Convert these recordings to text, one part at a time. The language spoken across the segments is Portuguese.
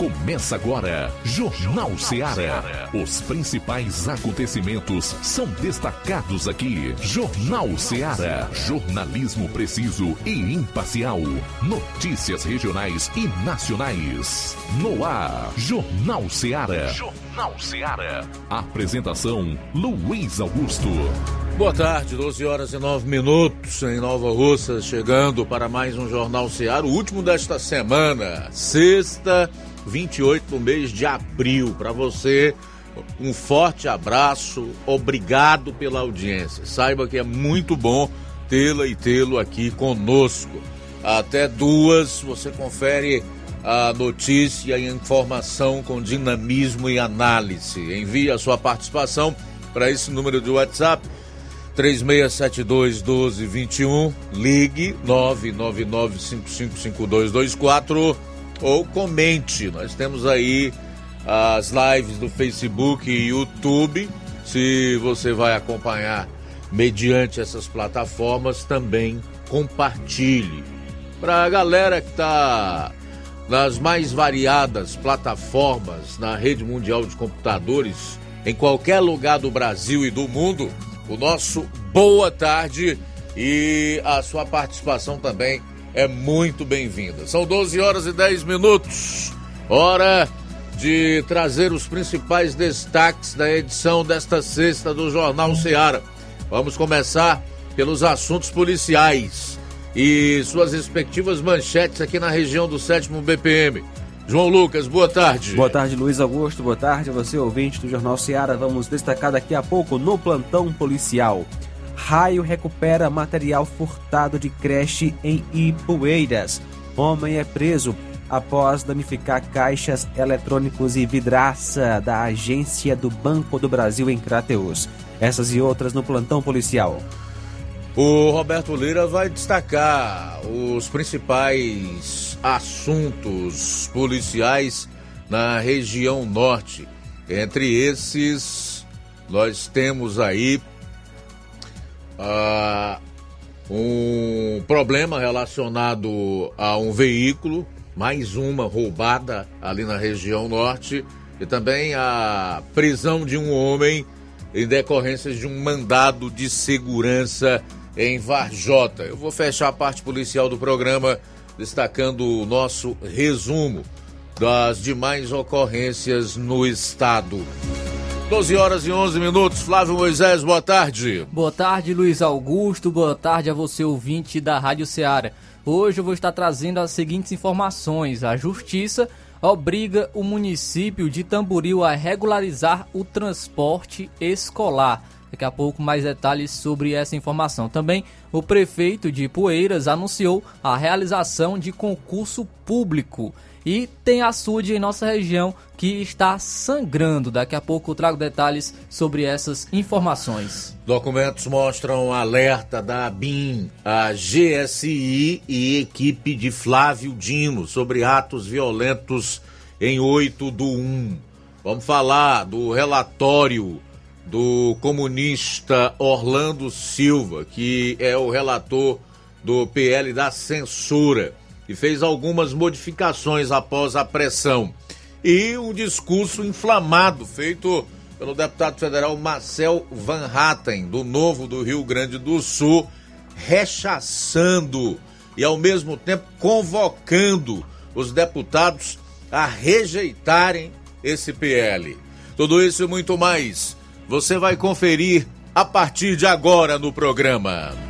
Começa agora, Jornal Ceará. Os principais acontecimentos são destacados aqui. Jornal Ceará. Jornalismo preciso e imparcial. Notícias regionais e nacionais. No ar, Jornal Ceará. Jornal Ceará. Apresentação: Luiz Augusto. Boa tarde, 12 horas e 9 minutos em Nova Russa, chegando para mais um Jornal Ceará, o último desta semana, sexta 28 do mês de abril. Para você, um forte abraço, obrigado pela audiência. Saiba que é muito bom tê-la e tê-lo aqui conosco. Até duas, você confere a notícia e a informação com dinamismo e análise. Envie a sua participação para esse número de WhatsApp 3672 1221, ligue 999555224 ou comente. Nós temos aí as lives do Facebook e YouTube. Se você vai acompanhar mediante essas plataformas, também compartilhe. Para a galera que está nas mais variadas plataformas na rede mundial de computadores, em qualquer lugar do Brasil e do mundo, o nosso boa tarde e a sua participação também é muito bem-vinda. São 12 horas e 10 minutos. Hora de trazer os principais destaques da edição desta sexta do Jornal Ceará. Vamos começar pelos assuntos policiais e suas respectivas manchetes aqui na região do 7 BPM. João Lucas, boa tarde. Boa tarde, Luiz Augusto. Boa tarde a você, ouvinte do Jornal Ceará. Vamos destacar daqui a pouco no plantão policial. Raio recupera material furtado de creche em Ipueiras. Homem é preso após danificar caixas eletrônicos e vidraça da agência do Banco do Brasil em Crateus. Essas e outras no plantão policial. O Roberto Lira vai destacar os principais assuntos policiais na região norte. Entre esses, nós temos aí ah, um problema relacionado a um veículo, mais uma roubada ali na região norte, e também a prisão de um homem em decorrência de um mandado de segurança em Varjota. Eu vou fechar a parte policial do programa destacando o nosso resumo das demais ocorrências no estado. 12 horas e 11 minutos. Flávio Moisés, boa tarde. Boa tarde, Luiz Augusto. Boa tarde a você, ouvinte da Rádio Ceará. Hoje eu vou estar trazendo as seguintes informações. A Justiça obriga o município de Tamboril a regularizar o transporte escolar. Daqui a pouco mais detalhes sobre essa informação. Também o prefeito de Poeiras anunciou a realização de concurso público. E tem açude em nossa região que está sangrando. Daqui a pouco eu trago detalhes sobre essas informações. Documentos mostram alerta da ABIN, a GSI e equipe de Flávio Dino sobre atos violentos em 8 do 1. Vamos falar do relatório do comunista Orlando Silva, que é o relator do PL da censura e fez algumas modificações após a pressão. E um discurso inflamado feito pelo deputado federal Marcel Van Hatten, do Novo do Rio Grande do Sul, rechaçando e ao mesmo tempo convocando os deputados a rejeitarem esse PL. Tudo isso e muito mais você vai conferir a partir de agora no programa.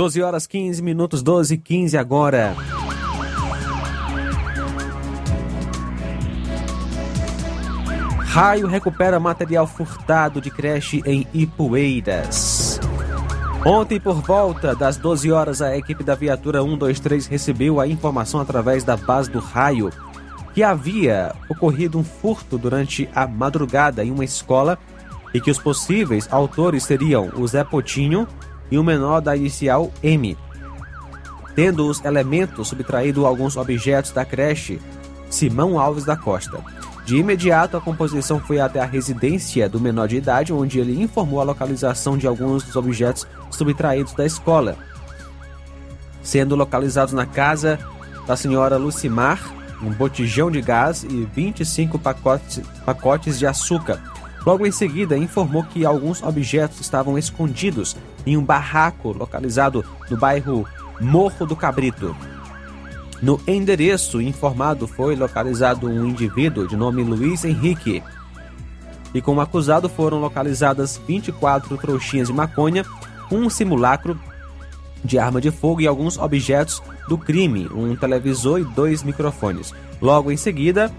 Doze horas 15 minutos, 12 e 15 agora. Raio recupera material furtado de creche em Ipueiras. Ontem, por volta das 12 horas, a equipe da viatura 123 recebeu a informação através da base do Raio que havia ocorrido um furto durante a madrugada em uma escola e que os possíveis autores seriam o Zé Potinho e o menor da inicial M. Tendo os elementos subtraído alguns objetos da creche Simão Alves da Costa. De imediato, a composição foi até a residência do menor de idade, onde ele informou a localização de alguns dos objetos subtraídos da escola, sendo localizados na casa da senhora Lucimar um botijão de gás e 25 pacotes, pacotes de açúcar. Logo em seguida, informou que alguns objetos estavam escondidos em um barraco localizado no bairro Morro do Cabrito. No endereço informado foi localizado um indivíduo de nome Luiz Henrique. E como acusado foram localizadas 24 trouxinhas de maconha, um simulacro de arma de fogo e alguns objetos do crime, um televisor e dois microfones. Logo em seguida,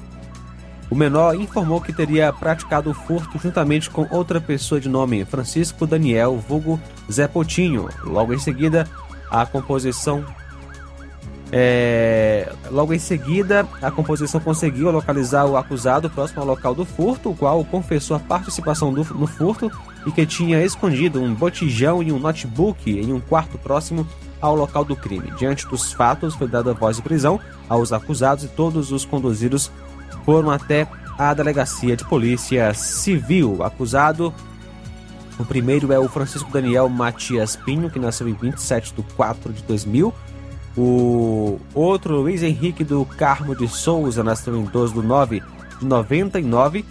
o menor informou que teria praticado o furto juntamente com outra pessoa de nome Francisco Daniel, vulgo Zé Potinho. Logo em seguida, a composição é... Logo em seguida, a composição conseguiu localizar o acusado próximo ao local do furto, o qual confessou a participação do... no furto e que tinha escondido um botijão e um notebook em um quarto próximo ao local do crime. Diante dos fatos, foi dada voz de prisão aos acusados e todos os conduzidos foram até a delegacia de polícia civil. Acusado, o primeiro é o Francisco Daniel Matias Pinho, que nasceu em 27 de 4 de 2000. O outro, Luiz Henrique do Carmo de Souza, nasceu em 12 de 9 de 99.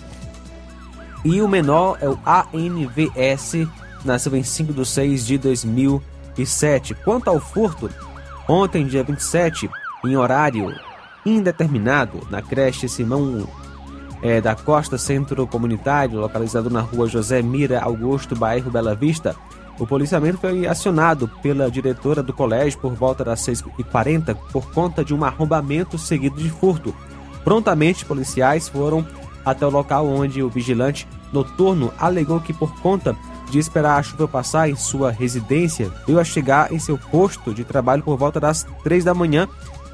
E o menor é o ANVS, nasceu em 5 de 6 de 2007. Quanto ao furto, ontem, dia 27, em horário indeterminado, na creche Simão é, da Costa Centro Comunitário, localizado na rua José Mira Augusto, bairro Bela Vista, o policiamento foi acionado pela diretora do colégio por volta das 6h40 por conta de um arrombamento seguido de furto. Prontamente, policiais foram até o local onde o vigilante noturno alegou que, por conta de esperar a chuva passar em sua residência, veio a chegar em seu posto de trabalho por volta das 3 da manhã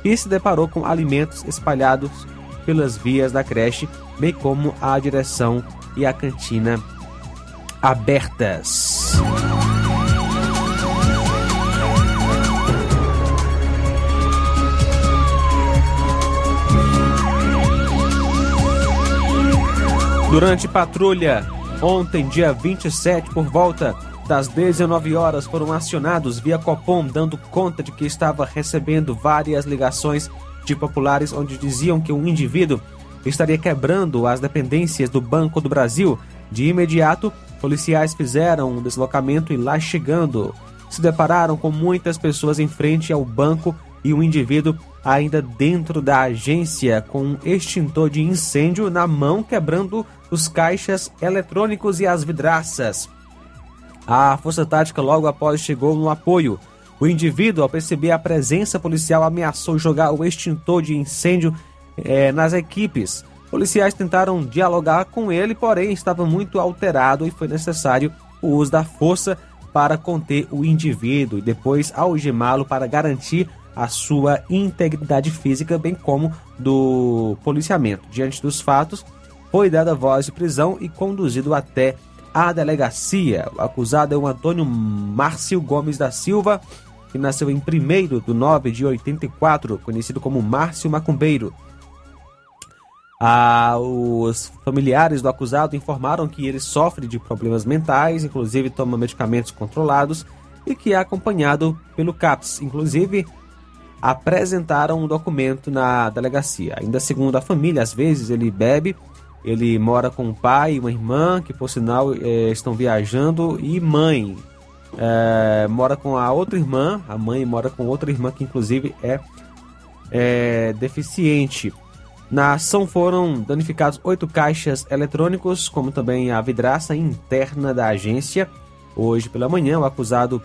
e se deparou com alimentos espalhados pelas vias da creche, bem como a direção e a cantina abertas. Durante patrulha, ontem, dia 27, por volta das 19 horas, foram acionados via Copom, dando conta de que estava recebendo várias ligações de populares onde diziam que um indivíduo estaria quebrando as dependências do Banco do Brasil. De imediato, policiais fizeram um deslocamento e lá chegando, se depararam com muitas pessoas em frente ao banco e um indivíduo ainda dentro da agência com um extintor de incêndio na mão quebrando os caixas eletrônicos e as vidraças. A força tática logo após chegou no apoio. O indivíduo, ao perceber a presença policial, ameaçou jogar o extintor de incêndio eh, nas equipes. Policiais tentaram dialogar com ele, porém estava muito alterado e foi necessário o uso da força para conter o indivíduo e depois algemá-lo para garantir a sua integridade física, bem como do policiamento. Diante dos fatos, foi dada voz de prisão e conduzido até a delegacia. O acusado é o Antônio Márcio Gomes da Silva, que nasceu em 1 de 9 de 84, conhecido como Márcio Macumbeiro. Ah, os familiares do acusado informaram que ele sofre de problemas mentais, inclusive toma medicamentos controlados e que é acompanhado pelo CAPS. Inclusive, apresentaram um documento na delegacia. Ainda segundo a família, às vezes ele bebe, ele mora com o pai e uma irmã, que por sinal é, estão viajando, e mãe. É, mora com a outra irmã, a mãe mora com outra irmã que inclusive é, é deficiente. Na ação foram danificados oito caixas eletrônicos, como também a vidraça interna da agência. Hoje pela manhã, o acusado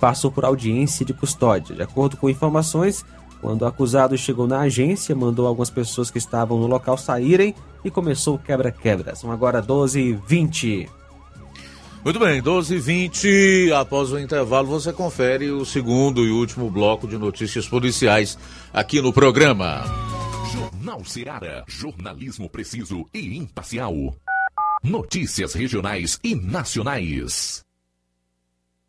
passou por audiência de custódia. De acordo com informações, quando o acusado chegou na agência, mandou algumas pessoas que estavam no local saírem e começou o quebra-quebra. São agora 12 e 20. Muito bem, 12 e 20 após o intervalo você confere o segundo e último bloco de notícias policiais aqui no programa. Jornal Seara. Jornalismo preciso e imparcial. Notícias regionais e nacionais.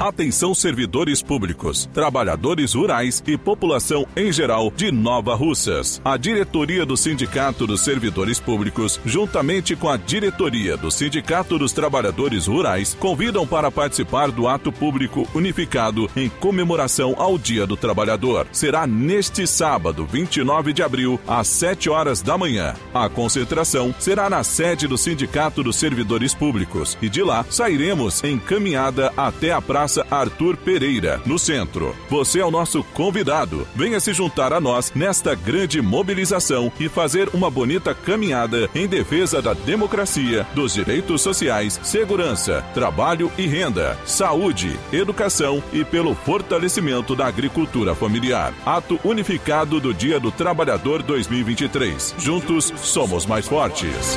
Atenção servidores públicos, trabalhadores rurais e população em geral de Nova Russas. A diretoria do Sindicato dos Servidores Públicos, juntamente com a diretoria do Sindicato dos Trabalhadores Rurais, convidam para participar do ato público unificado em comemoração ao Dia do Trabalhador. Será neste sábado, 29 de abril, às 7 horas da manhã. A concentração será na sede do Sindicato dos Servidores Públicos e de lá sairemos em caminhada até a Praça Praça Arthur Pereira, no centro. Você é o nosso convidado. Venha se juntar a nós nesta grande mobilização e fazer uma bonita caminhada em defesa da democracia, dos direitos sociais, segurança, trabalho e renda, saúde, educação e pelo fortalecimento da agricultura familiar. Ato unificado do Dia do Trabalhador 2023. Juntos somos mais fortes.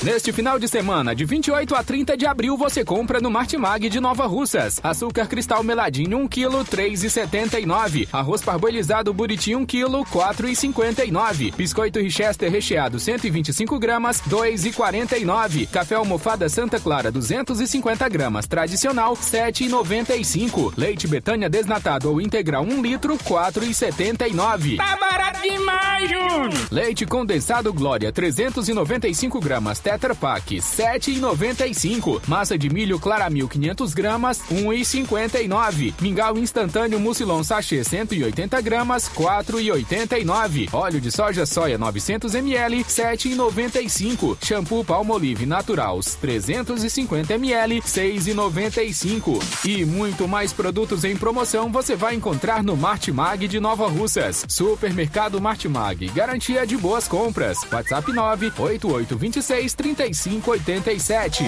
Neste final de semana, de 28 a 30 de abril, você compra no Martimag de Nova Russas. Açúcar cristal meladinho 1 kg, 3,79. Arroz parboilizado buriti 1 kg, 4,59. Biscoito Richester recheado 125 gramas, 2,49. Café almofada Santa Clara 250 gramas, tradicional 7,95. Leite Betânia desnatado ou integral 1 litro, 4,79. Tá barato demais, Júnior! Leite condensado Glória 395 gramas, Tetra Pak 7,95. Massa de milho Claramil 500 gramas 1,59. Mingau instantâneo Mucilon sachê 180 gramas 4,89. Óleo de soja soia 900 ml 7,95. Shampoo Palmolive Natural 350 ml 6,95. E muito mais produtos em promoção você vai encontrar no Martimag de Nova Russas. Supermercado Martimag, garantia de boas compras. WhatsApp 98826 3587.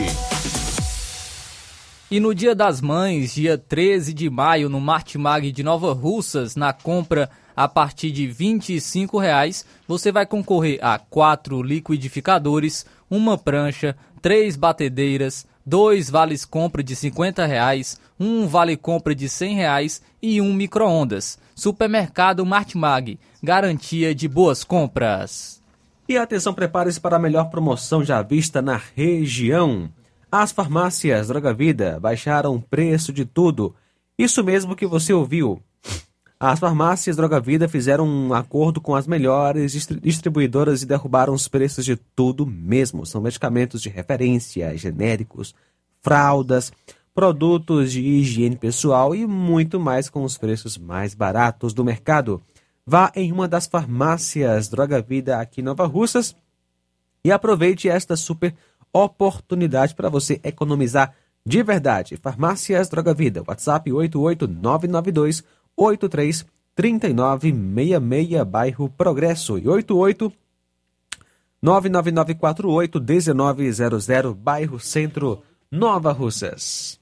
E no Dia das Mães, dia 13 de maio, no Martimag de Nova Russas, na compra a partir de 25 reais, você vai concorrer a quatro liquidificadores, uma prancha, três batedeiras, dois vales compra de 50 reais, um vale compra de 100 reais e um micro-ondas. Supermercado Martimag, garantia de boas compras. E atenção, prepare-se para a melhor promoção já vista na região. As farmácias Droga Vida baixaram o preço de tudo. Isso mesmo que você ouviu. As farmácias Droga Vida fizeram um acordo com as melhores distribuidoras e derrubaram os preços de tudo mesmo. São medicamentos de referência, genéricos, fraldas, produtos de higiene pessoal e muito mais com os preços mais baratos do mercado. Vá em uma das farmácias Droga Vida aqui em Nova Russas e aproveite esta super oportunidade para você economizar de verdade. Farmácias Droga Vida, WhatsApp 88992 83 3966, bairro Progresso e 88 99948 1900, bairro Centro, Nova Russas.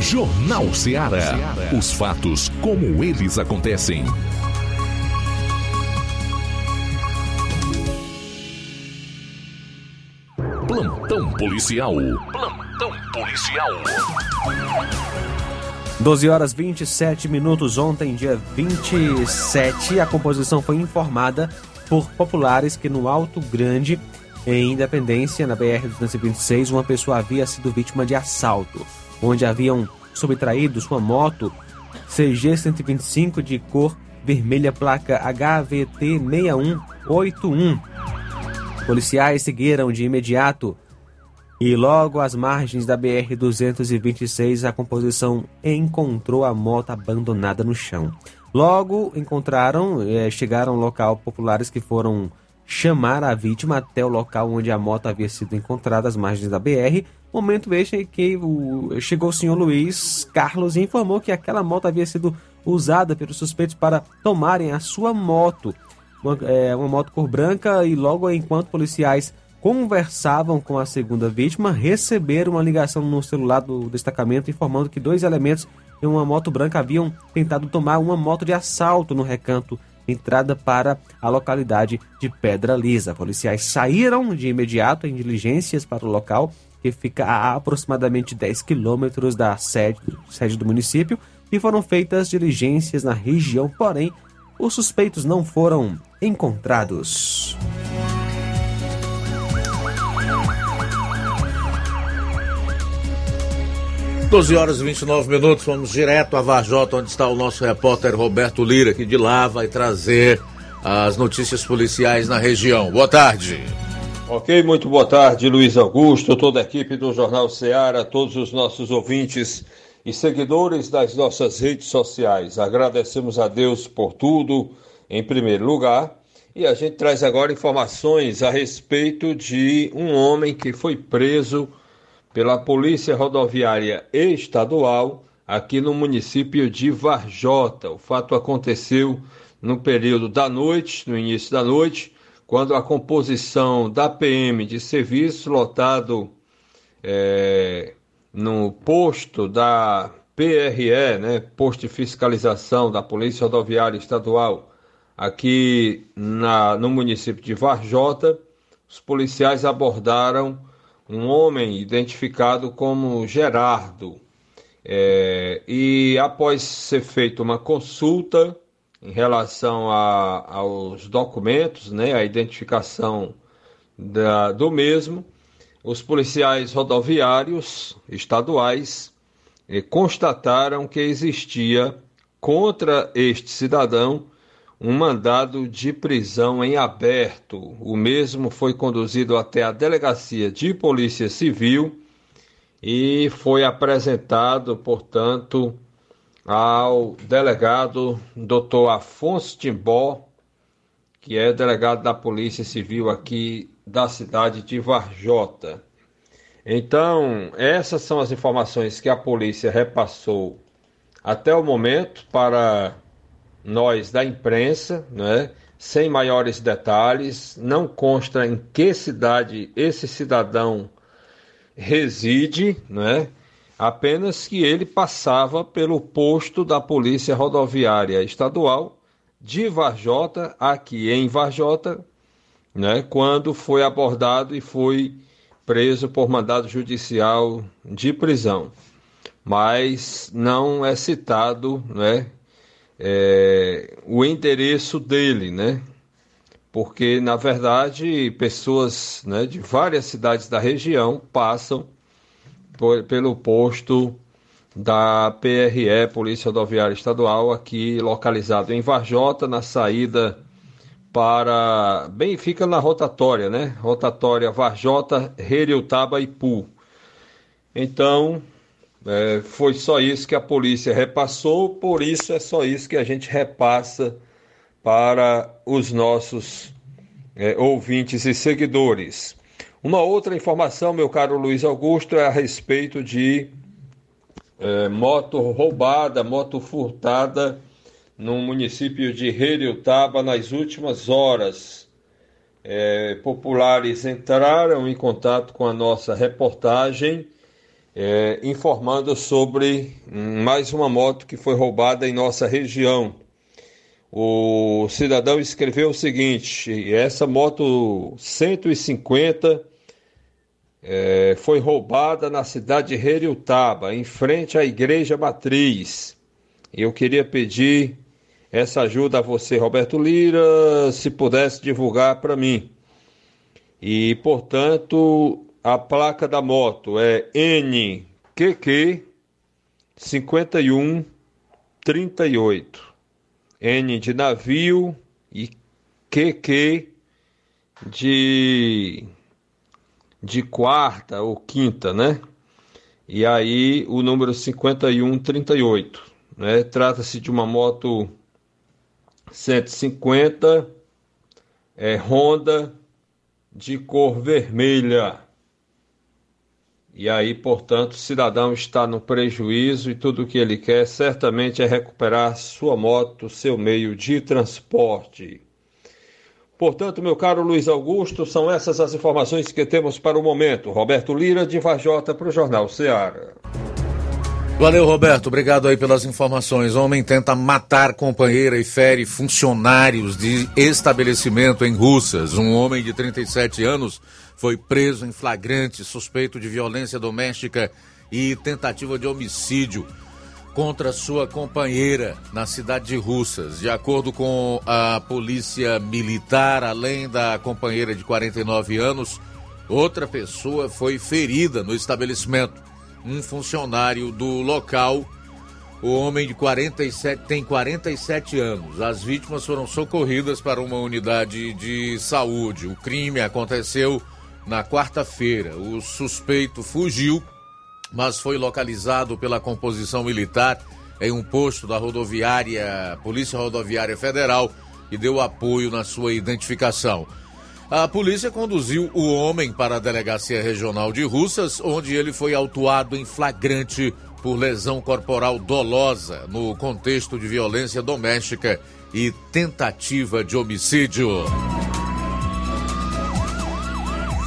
Jornal Ceará. Os fatos como eles acontecem. Plantão policial. Plantão policial. 12 horas 27 minutos. Ontem, dia 27, a composição foi informada por populares que no Alto Grande, em Independência, na BR-226, uma pessoa havia sido vítima de assalto, onde haviam subtraído sua moto CG 125 de cor vermelha, placa HVT 6181 Policiais seguiram de imediato e logo às margens da BR-226 a composição encontrou a moto abandonada no chão. Logo encontraram, eh, chegaram ao local populares que foram chamar a vítima até o local onde a moto havia sido encontrada, às margens da BR. Momento este em que o, chegou o senhor Luiz Carlos e informou que aquela moto havia sido usada pelos suspeitos para tomarem a sua moto uma, é, uma moto cor branca e logo enquanto policiais conversavam com a segunda vítima, receberam uma ligação no celular do destacamento informando que dois elementos em uma moto branca haviam tentado tomar uma moto de assalto no recanto entrada para a localidade de Pedra Lisa. Policiais saíram de imediato em diligências para o local que fica a aproximadamente 10 quilômetros da sede, sede do município, e foram feitas diligências na região, porém, os suspeitos não foram encontrados. 12 horas e 29 minutos, vamos direto a Varjota, onde está o nosso repórter Roberto Lira, que de lá vai trazer as notícias policiais na região. Boa tarde. Ok, muito boa tarde, Luiz Augusto, toda a equipe do Jornal Ceará, todos os nossos ouvintes e seguidores das nossas redes sociais. Agradecemos a Deus por tudo, em primeiro lugar, e a gente traz agora informações a respeito de um homem que foi preso pela Polícia Rodoviária Estadual aqui no município de Varjota. O fato aconteceu no período da noite, no início da noite, quando a composição da PM de serviço lotado é, no posto da PRE, né, posto de fiscalização da Polícia Rodoviária Estadual, aqui na, no município de Varjota, os policiais abordaram um homem identificado como Gerardo. É, e após ser feita uma consulta em relação a, aos documentos, né, a identificação da, do mesmo, os policiais rodoviários estaduais eh, constataram que existia contra este cidadão um mandado de prisão em aberto. O mesmo foi conduzido até a delegacia de Polícia Civil e foi apresentado, portanto, ao delegado Dr. Afonso Timbó, que é delegado da Polícia Civil aqui da cidade de Varjota. Então, essas são as informações que a polícia repassou até o momento para nós da imprensa, né, sem maiores detalhes, não consta em que cidade esse cidadão reside, né, apenas que ele passava pelo posto da Polícia Rodoviária Estadual de Varjota, aqui em Varjota, né, quando foi abordado e foi preso por mandado judicial de prisão. Mas não é citado né, é, o endereço dele, né? Porque, na verdade, pessoas né, de várias cidades da região passam por, pelo posto da PRE, Polícia Rodoviária Estadual, aqui localizado em Varjota, na saída para. Bem, fica na rotatória, né? Rotatória Varjota, Reriutaba e Pu. Então, é, foi só isso que a polícia repassou, por isso é só isso que a gente repassa para os nossos é, ouvintes e seguidores. Uma outra informação, meu caro Luiz Augusto, é a respeito de é, moto roubada, moto furtada no município de Reriutaba nas últimas horas. É, populares entraram em contato com a nossa reportagem é, informando sobre mais uma moto que foi roubada em nossa região. O cidadão escreveu o seguinte: essa moto 150 é, foi roubada na cidade de Reriutaba, em frente à igreja matriz. Eu queria pedir essa ajuda a você, Roberto Lira, se pudesse divulgar para mim. E, portanto, a placa da moto é NQQ 5138. N de navio e QQ de de quarta ou quinta, né? E aí o número 5138, né? Trata-se de uma moto 150 é Honda de cor vermelha. E aí, portanto, o cidadão está no prejuízo e tudo o que ele quer certamente é recuperar sua moto, seu meio de transporte. Portanto, meu caro Luiz Augusto, são essas as informações que temos para o momento. Roberto Lira, de Vajota, para o Jornal Ceará. Valeu, Roberto. Obrigado aí pelas informações. Homem tenta matar companheira e fere funcionários de estabelecimento em Russas. Um homem de 37 anos foi preso em flagrante, suspeito de violência doméstica e tentativa de homicídio contra sua companheira na cidade de Russas. De acordo com a polícia militar, além da companheira de 49 anos, outra pessoa foi ferida no estabelecimento. Um funcionário do local, o homem de 47 tem 47 anos. As vítimas foram socorridas para uma unidade de saúde. O crime aconteceu na quarta-feira. O suspeito fugiu mas foi localizado pela composição militar em um posto da rodoviária, Polícia Rodoviária Federal, e deu apoio na sua identificação. A polícia conduziu o homem para a Delegacia Regional de Russas, onde ele foi autuado em flagrante por lesão corporal dolosa no contexto de violência doméstica e tentativa de homicídio.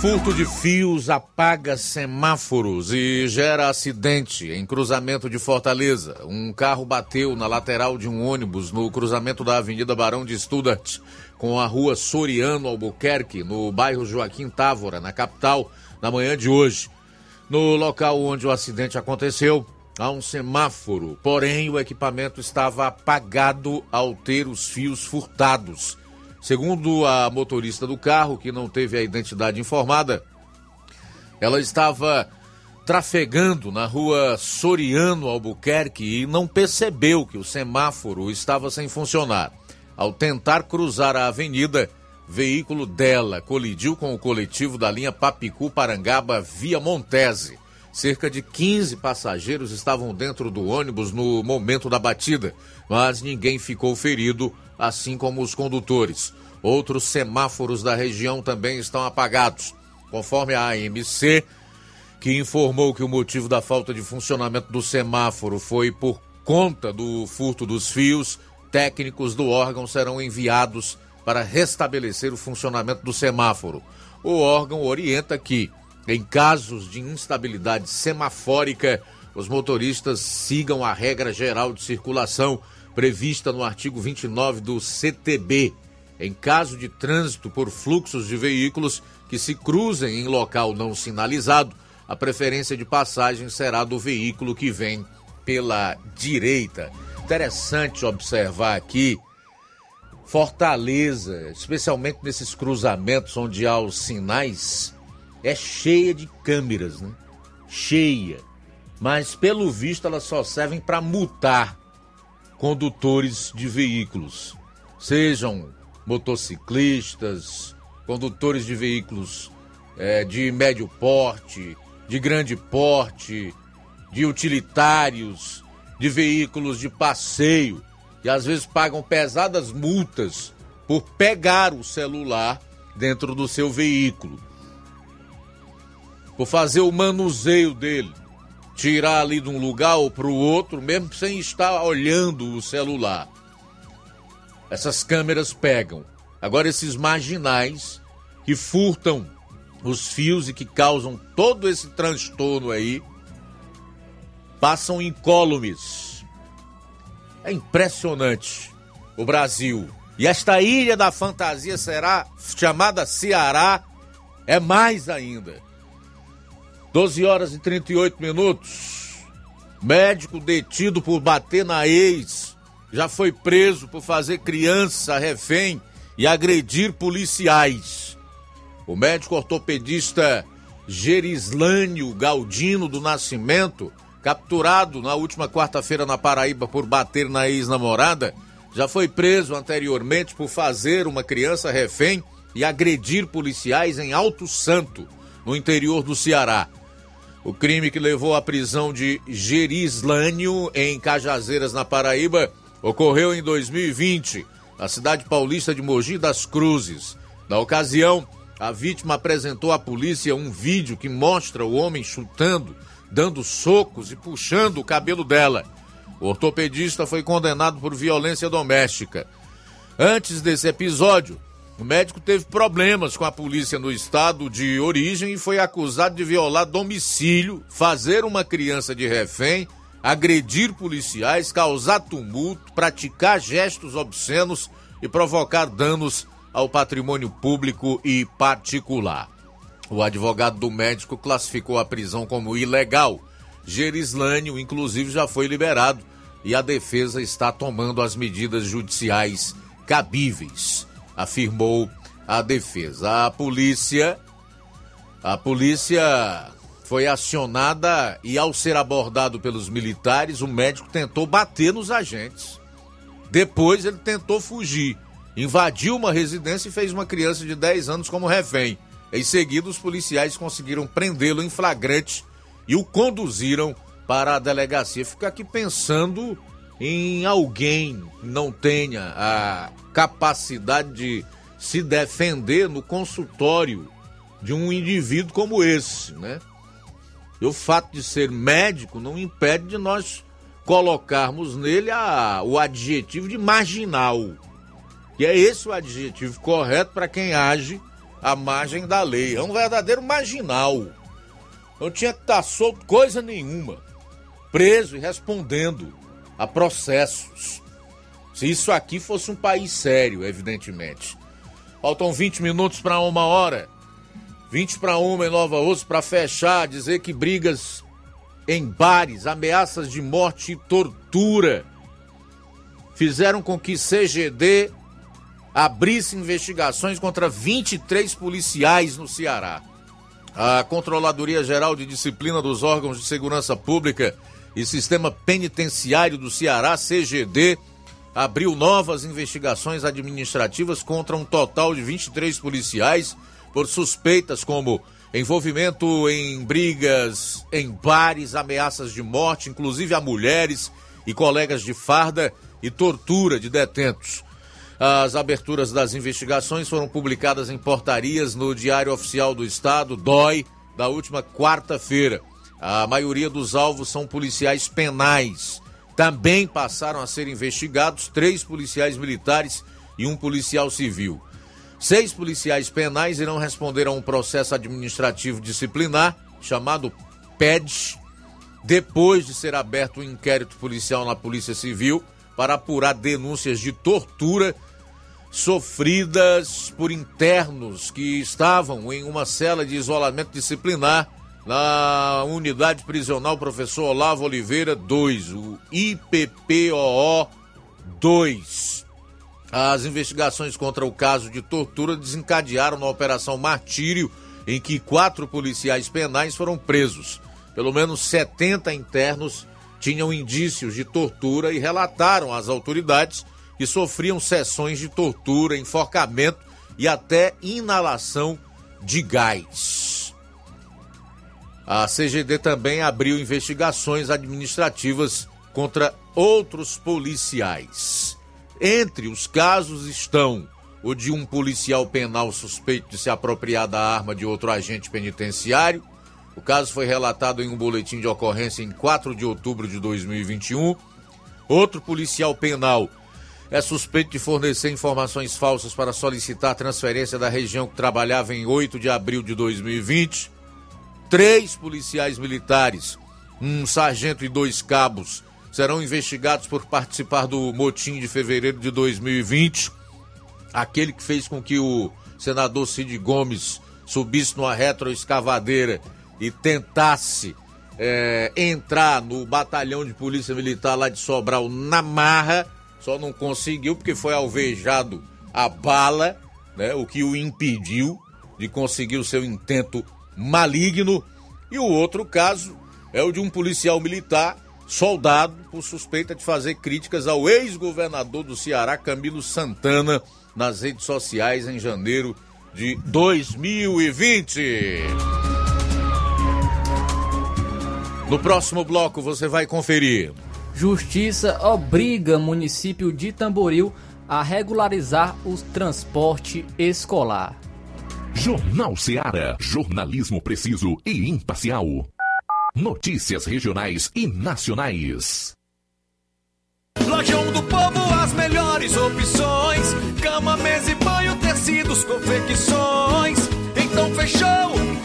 Furto de fios apaga semáforos e gera acidente em cruzamento de Fortaleza. Um carro bateu na lateral de um ônibus no cruzamento da Avenida Barão de Studart com a rua Soriano Albuquerque, no bairro Joaquim Távora, na capital, na manhã de hoje. No local onde o acidente aconteceu, há um semáforo, porém o equipamento estava apagado ao ter os fios furtados. Segundo a motorista do carro, que não teve a identidade informada, ela estava trafegando na rua Soriano Albuquerque e não percebeu que o semáforo estava sem funcionar. Ao tentar cruzar a avenida, veículo dela colidiu com o coletivo da linha Papicu Parangaba via Montese. Cerca de 15 passageiros estavam dentro do ônibus no momento da batida, mas ninguém ficou ferido assim como os condutores. Outros semáforos da região também estão apagados. Conforme a AMC, que informou que o motivo da falta de funcionamento do semáforo foi por conta do furto dos fios, técnicos do órgão serão enviados para restabelecer o funcionamento do semáforo. O órgão orienta que, em casos de instabilidade semafórica, os motoristas sigam a regra geral de circulação prevista no artigo 29 do CTB. Em caso de trânsito por fluxos de veículos que se cruzem em local não sinalizado, a preferência de passagem será do veículo que vem pela direita. Interessante observar aqui Fortaleza, especialmente nesses cruzamentos onde há os sinais, é cheia de câmeras, né? Cheia. Mas pelo visto elas só servem para multar condutores de veículos, sejam motociclistas, condutores de veículos é, de médio porte, de grande porte, de utilitários, de veículos de passeio, e às vezes pagam pesadas multas por pegar o celular dentro do seu veículo, por fazer o manuseio dele tirar ali de um lugar ou para o outro, mesmo sem estar olhando o celular. Essas câmeras pegam. Agora, esses marginais que furtam os fios e que causam todo esse transtorno aí, passam incólumes. É impressionante o Brasil. E esta ilha da fantasia será chamada Ceará, é mais ainda. 12 horas e 38 minutos. Médico detido por bater na ex já foi preso por fazer criança refém e agredir policiais. O médico ortopedista Gerislânio Galdino do Nascimento, capturado na última quarta-feira na Paraíba por bater na ex-namorada, já foi preso anteriormente por fazer uma criança refém e agredir policiais em Alto Santo, no interior do Ceará. O crime que levou à prisão de Gerislânio em Cajazeiras, na Paraíba, ocorreu em 2020, na cidade paulista de Mogi das Cruzes. Na ocasião, a vítima apresentou à polícia um vídeo que mostra o homem chutando, dando socos e puxando o cabelo dela. O ortopedista foi condenado por violência doméstica. Antes desse episódio, o médico teve problemas com a polícia no estado de origem e foi acusado de violar domicílio, fazer uma criança de refém, agredir policiais, causar tumulto, praticar gestos obscenos e provocar danos ao patrimônio público e particular. O advogado do médico classificou a prisão como ilegal. Gerislânio, inclusive, já foi liberado e a defesa está tomando as medidas judiciais cabíveis, afirmou a defesa. A polícia a polícia foi acionada e ao ser abordado pelos militares, o médico tentou bater nos agentes. Depois ele tentou fugir, invadiu uma residência e fez uma criança de 10 anos como refém. Em seguida, os policiais conseguiram prendê-lo em flagrante e o conduziram para a delegacia. Fica aqui pensando em alguém que não tenha a capacidade de se defender no consultório de um indivíduo como esse, né? E o fato de ser médico não impede de nós colocarmos nele a, o adjetivo de marginal. E é esse o adjetivo correto para quem age à margem da lei. É um verdadeiro marginal. Não tinha que estar solto coisa nenhuma. Preso e respondendo a processos. Se isso aqui fosse um país sério, evidentemente. Faltam 20 minutos para uma hora. 20 para uma em Nova Osso para fechar, dizer que brigas em bares, ameaças de morte e tortura fizeram com que CGD abrisse investigações contra 23 policiais no Ceará. A Controladoria Geral de Disciplina dos Órgãos de Segurança Pública e Sistema Penitenciário do Ceará, CGD, abriu novas investigações administrativas contra um total de 23 policiais por suspeitas como envolvimento em brigas em bares, ameaças de morte, inclusive a mulheres e colegas de farda e tortura de detentos. As aberturas das investigações foram publicadas em portarias no Diário Oficial do Estado, DOI, da última quarta-feira. A maioria dos alvos são policiais penais. Também passaram a ser investigados três policiais militares e um policial civil. Seis policiais penais irão responder a um processo administrativo disciplinar, chamado PED, depois de ser aberto um inquérito policial na Polícia Civil para apurar denúncias de tortura sofridas por internos que estavam em uma cela de isolamento disciplinar na unidade prisional Professor Olavo Oliveira 2, o IPPOO 2. As investigações contra o caso de tortura desencadearam na Operação Martírio, em que quatro policiais penais foram presos. Pelo menos 70 internos tinham indícios de tortura e relataram às autoridades que sofriam sessões de tortura, enforcamento e até inalação de gás. A CGD também abriu investigações administrativas contra outros policiais. Entre os casos estão o de um policial penal suspeito de se apropriar da arma de outro agente penitenciário. O caso foi relatado em um boletim de ocorrência em 4 de outubro de 2021. Outro policial penal é suspeito de fornecer informações falsas para solicitar transferência da região que trabalhava em 8 de abril de 2020. Três policiais militares, um sargento e dois cabos, serão investigados por participar do motim de fevereiro de 2020, aquele que fez com que o senador Cid Gomes subisse numa retroescavadeira e tentasse é, entrar no batalhão de polícia militar lá de Sobral na marra, só não conseguiu porque foi alvejado a bala, né, o que o impediu de conseguir o seu intento maligno. E o outro caso é o de um policial militar soldado por suspeita de fazer críticas ao ex-governador do Ceará, Camilo Santana, nas redes sociais em janeiro de 2020. No próximo bloco você vai conferir. Justiça obriga município de Tamboril a regularizar o transporte escolar. Jornal Ceará, jornalismo preciso e imparcial. Notícias regionais e nacionais. Lojão do Povo, as melhores opções: cama, mesa e banho, tecidos, confecções. Então fechou,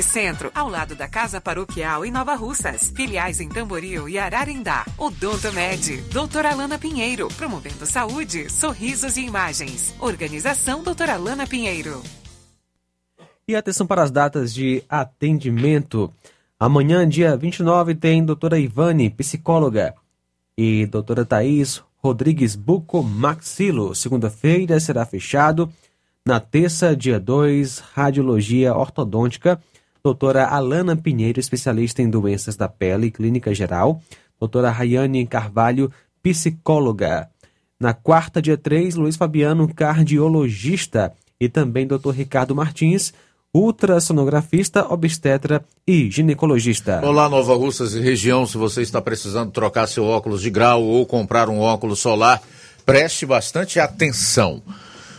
Centro, ao lado da Casa Paroquial em Nova Russas. Filiais em Tamboril e Ararindá. Odonto Med, doutora Alana Pinheiro, promovendo saúde, sorrisos e imagens. Organização doutora Alana Pinheiro. E atenção para as datas de atendimento. Amanhã, dia 29, tem doutora Ivane, psicóloga, e doutora Thaís Rodrigues Buco Maxilo. Segunda-feira será fechado. Na terça, dia 2, radiologia ortodôntica doutora Alana Pinheiro, especialista em doenças da pele e clínica geral, doutora Rayane Carvalho, psicóloga. Na quarta, dia 3, Luiz Fabiano, cardiologista, e também doutor Ricardo Martins, ultrassonografista, obstetra e ginecologista. Olá, Nova Russas e região. Se você está precisando trocar seu óculos de grau ou comprar um óculos solar, preste bastante atenção.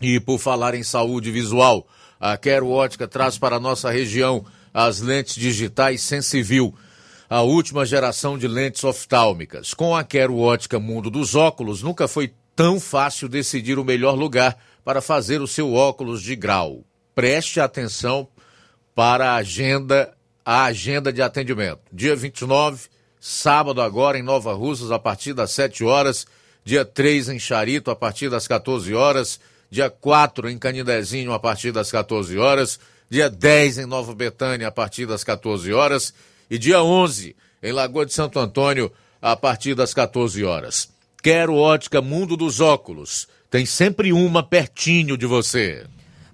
E por falar em saúde visual, a Quero Ótica traz para a nossa região as lentes digitais Sensivil, a última geração de lentes oftálmicas. Com a Quero Ótica Mundo dos Óculos, nunca foi tão fácil decidir o melhor lugar para fazer o seu óculos de grau. Preste atenção para a agenda, a agenda de atendimento. Dia 29, sábado agora em Nova Russas, a partir das 7 horas. Dia 3 em Charito, a partir das 14 horas dia 4 em Canidezinho a partir das 14 horas, dia 10 em Nova Betânia a partir das 14 horas e dia 11 em Lagoa de Santo Antônio a partir das 14 horas. Quero ótica Mundo dos Óculos. Tem sempre uma pertinho de você.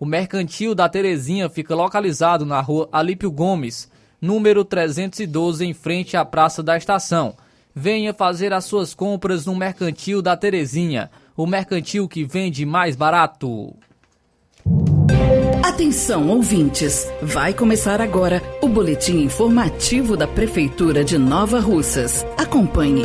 O Mercantil da Terezinha fica localizado na rua Alípio Gomes, número 312, em frente à Praça da Estação. Venha fazer as suas compras no Mercantil da Terezinha, o mercantil que vende mais barato. Atenção, ouvintes! Vai começar agora o boletim informativo da Prefeitura de Nova Russas. Acompanhe.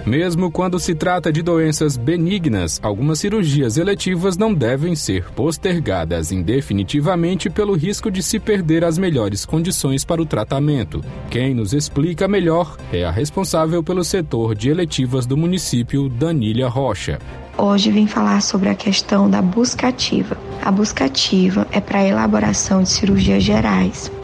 Mesmo quando se trata de doenças benignas, algumas cirurgias eletivas não devem ser postergadas indefinitivamente pelo risco de se perder as melhores condições para o tratamento. Quem nos explica melhor é a responsável pelo setor de eletivas do município, Danília Rocha. Hoje vim falar sobre a questão da busca ativa. A busca ativa é para a elaboração de cirurgias gerais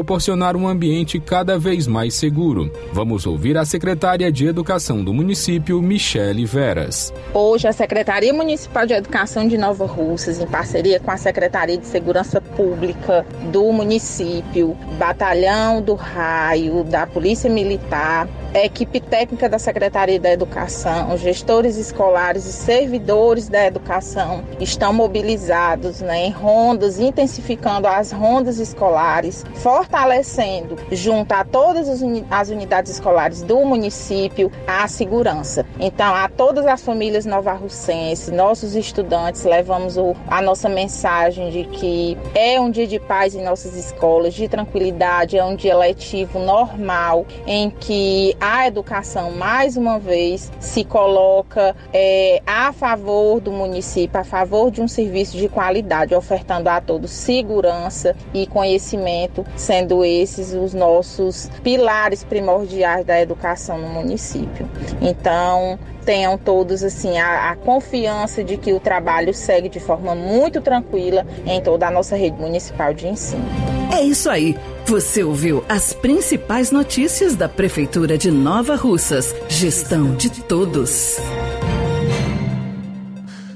proporcionar um ambiente cada vez mais seguro. Vamos ouvir a secretária de Educação do município, Michele Veras. Hoje, a Secretaria Municipal de Educação de Nova Russas, em parceria com a Secretaria de Segurança Pública do município, Batalhão do Raio, da Polícia Militar, equipe técnica da Secretaria da Educação, gestores escolares e servidores da educação estão mobilizados né, em rondas, intensificando as rondas escolares, fortalecendo, junto a todas as unidades escolares do município, a segurança. Então, a todas as famílias novarrucenses, nossos estudantes, levamos o, a nossa mensagem de que é um dia de paz em nossas escolas, de tranquilidade, é um dia letivo normal, em que a educação, mais uma vez, se coloca é, a favor do município, a favor de um serviço de qualidade, ofertando a todos segurança e conhecimento, sendo esses os nossos pilares primordiais da educação no município. Então, tenham todos assim a, a, confiança de que o trabalho segue de forma muito tranquila em toda a nossa rede municipal de ensino. É isso aí. Você ouviu as principais notícias da Prefeitura de Nova Russas. Gestão de todos.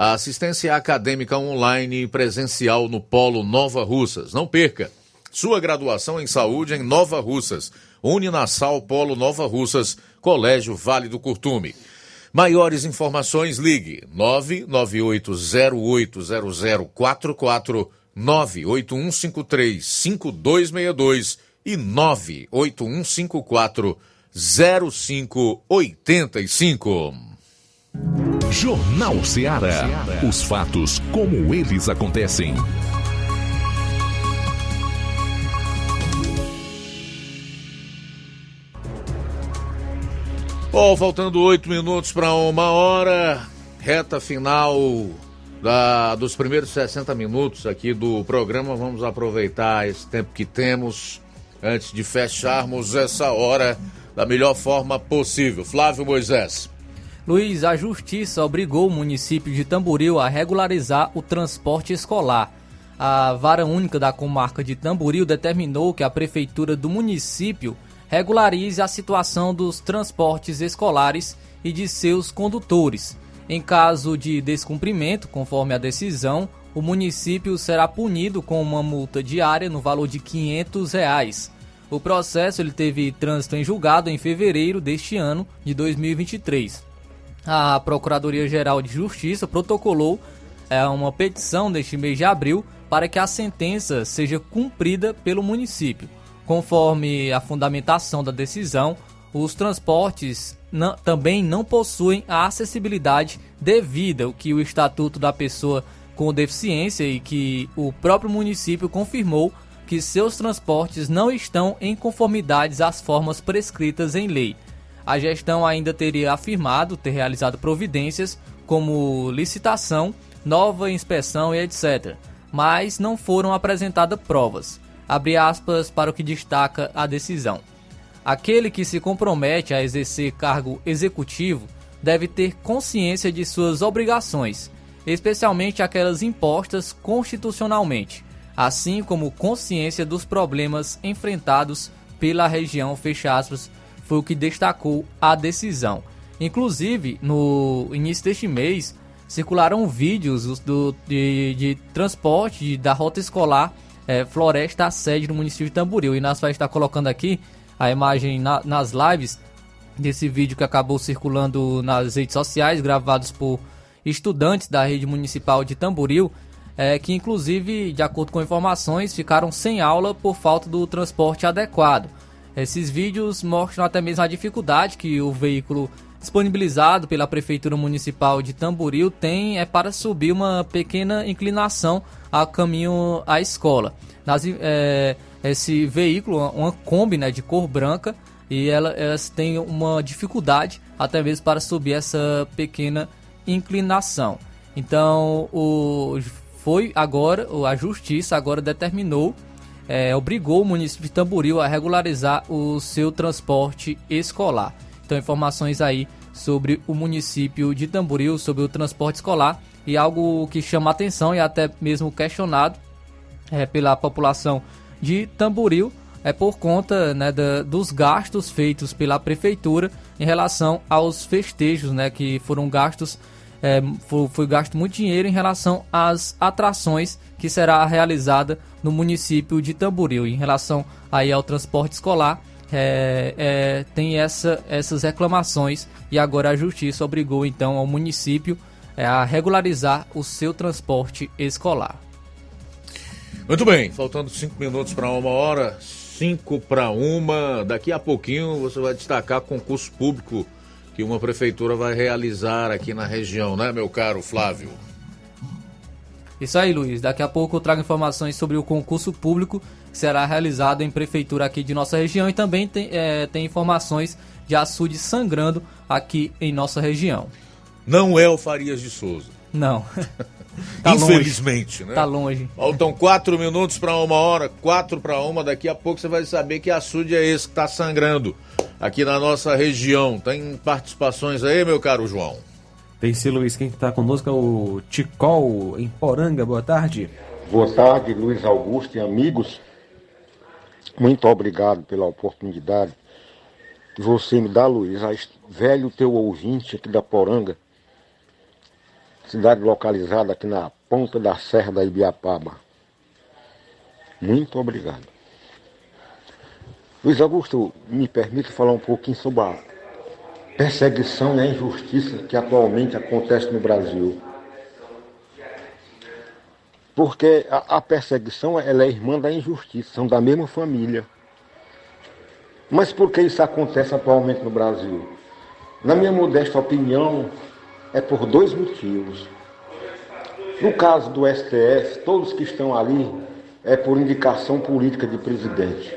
a assistência acadêmica online e presencial no Polo Nova Russas. Não perca! Sua graduação em saúde em Nova Russas, Uninassal Polo Nova Russas, Colégio Vale do Curtume. Maiores informações ligue 998080044 981535262 e 98154 0585. Jornal Ceará. Os fatos como eles acontecem. Bom, faltando oito minutos para uma hora, reta final da, dos primeiros 60 minutos aqui do programa. Vamos aproveitar esse tempo que temos antes de fecharmos essa hora da melhor forma possível. Flávio Moisés. Luiz, a Justiça obrigou o município de Tamboril a regularizar o transporte escolar. A vara única da comarca de Tamboril determinou que a prefeitura do município regularize a situação dos transportes escolares e de seus condutores. Em caso de descumprimento, conforme a decisão, o município será punido com uma multa diária no valor de 500 reais. O processo ele teve trânsito em julgado em fevereiro deste ano de 2023. A Procuradoria-Geral de Justiça protocolou é, uma petição neste mês de abril para que a sentença seja cumprida pelo município. Conforme a fundamentação da decisão, os transportes não, também não possuem a acessibilidade devida, o que o Estatuto da Pessoa com deficiência e que o próprio município confirmou que seus transportes não estão em conformidade às formas prescritas em lei. A gestão ainda teria afirmado ter realizado providências como licitação, nova inspeção e etc., mas não foram apresentadas provas. Abre aspas para o que destaca a decisão. Aquele que se compromete a exercer cargo executivo deve ter consciência de suas obrigações especialmente aquelas impostas constitucionalmente, assim como consciência dos problemas enfrentados pela região, fecha aspas, foi o que destacou a decisão. Inclusive, no início deste mês, circularam vídeos do, de, de transporte da rota escolar é, Floresta à sede do município de Tamboril. E nós vai estar colocando aqui a imagem na, nas lives desse vídeo que acabou circulando nas redes sociais, gravados por estudantes da rede municipal de Tamboril, é, que inclusive, de acordo com informações, ficaram sem aula por falta do transporte adequado. Esses vídeos mostram até mesmo a dificuldade que o veículo disponibilizado pela Prefeitura Municipal de Tamboril tem é para subir uma pequena inclinação a caminho à escola. Nas, é, esse veículo, uma Kombi né, de cor branca, e ela, elas têm uma dificuldade até mesmo para subir essa pequena inclinação. Então, o, foi agora, a justiça agora determinou, é, obrigou o município de Tamboril a regularizar o seu transporte escolar. Então, informações aí sobre o município de Tamboril, sobre o transporte escolar e algo que chama atenção e até mesmo questionado é, pela população de Tamboril é por conta né, da, dos gastos feitos pela prefeitura em relação aos festejos, né, que foram gastos é, foi, foi, gasto muito dinheiro em relação às atrações que será realizada no município de Tamboril. Em relação aí ao transporte escolar, é, é, tem essa, essas reclamações e agora a justiça obrigou então ao município é, a regularizar o seu transporte escolar. Muito bem, faltando cinco minutos para uma hora, cinco para uma. Daqui a pouquinho você vai destacar concurso público que uma prefeitura vai realizar aqui na região, né, meu caro Flávio? Isso aí, Luiz. Daqui a pouco eu trago informações sobre o concurso público que será realizado em prefeitura aqui de nossa região e também tem, é, tem informações de açude sangrando aqui em nossa região. Não é o Farias de Souza. Não. tá Infelizmente, longe. né? Tá longe. Faltam quatro minutos para uma hora, quatro para uma. Daqui a pouco você vai saber que açude é esse que está sangrando aqui na nossa região. Tem participações aí, meu caro João? Tem sim, Luiz. Quem está conosco é o Ticol, em Poranga. Boa tarde. Boa tarde, Luiz Augusto e amigos. Muito obrigado pela oportunidade que você me dá, Luiz. Velho teu ouvinte aqui da Poranga, cidade localizada aqui na ponta da Serra da Ibiapaba. Muito obrigado. Luiz Augusto, me permite falar um pouquinho sobre a perseguição e a injustiça que atualmente acontece no Brasil. Porque a, a perseguição ela é irmã da injustiça, são da mesma família. Mas por que isso acontece atualmente no Brasil? Na minha modesta opinião, é por dois motivos. No caso do STF, todos que estão ali é por indicação política de presidente.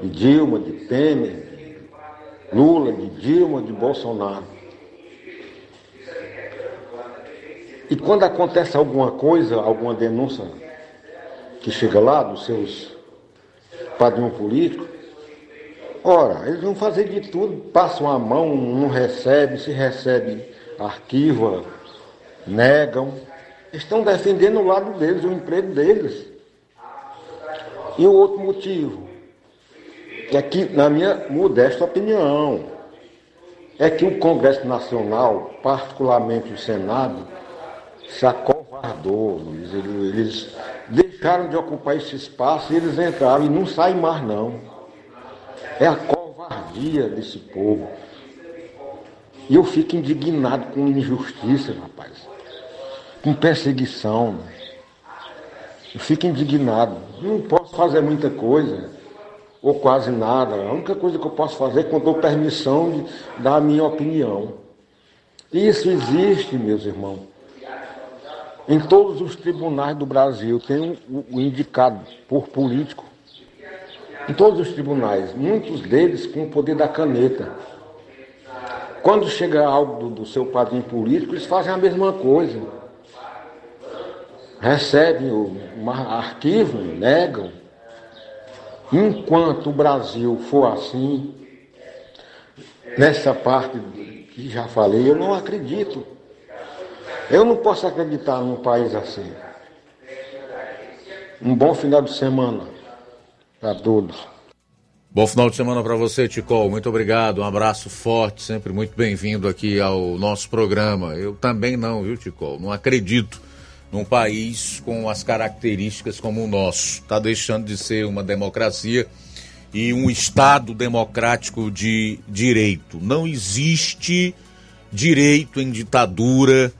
De Dilma, de Temer, Lula, de Dilma, de Bolsonaro. E quando acontece alguma coisa, alguma denúncia que chega lá dos seus padrões políticos, ora, eles vão fazer de tudo, passam a mão, não recebe, se recebe, arquiva, negam. Estão defendendo o lado deles, o emprego deles. E o outro motivo, é que, na minha modesta opinião, é que o Congresso Nacional, particularmente o Senado, se acovardou, Luiz. Eles deixaram de ocupar esse espaço e eles entraram e não saem mais não. É a covardia desse povo. E eu fico indignado com injustiça, rapaz. Com perseguição. Eu fico indignado. Não posso fazer muita coisa ou quase nada. A única coisa que eu posso fazer é quando dou permissão de dar a minha opinião. Isso existe, meus irmãos. Em todos os tribunais do Brasil tem o um, um indicado por político. Em todos os tribunais, muitos deles com o poder da caneta. Quando chega algo do, do seu padrinho político, eles fazem a mesma coisa. Recebem o arquivo, negam, Enquanto o Brasil for assim, nessa parte que já falei, eu não acredito. Eu não posso acreditar num país assim. Um bom final de semana para todos. Bom final de semana para você, Ticol. Muito obrigado. Um abraço forte, sempre muito bem-vindo aqui ao nosso programa. Eu também não, viu, Ticol? Não acredito num país com as características como o nosso. Está deixando de ser uma democracia e um Estado democrático de direito. Não existe direito em ditadura,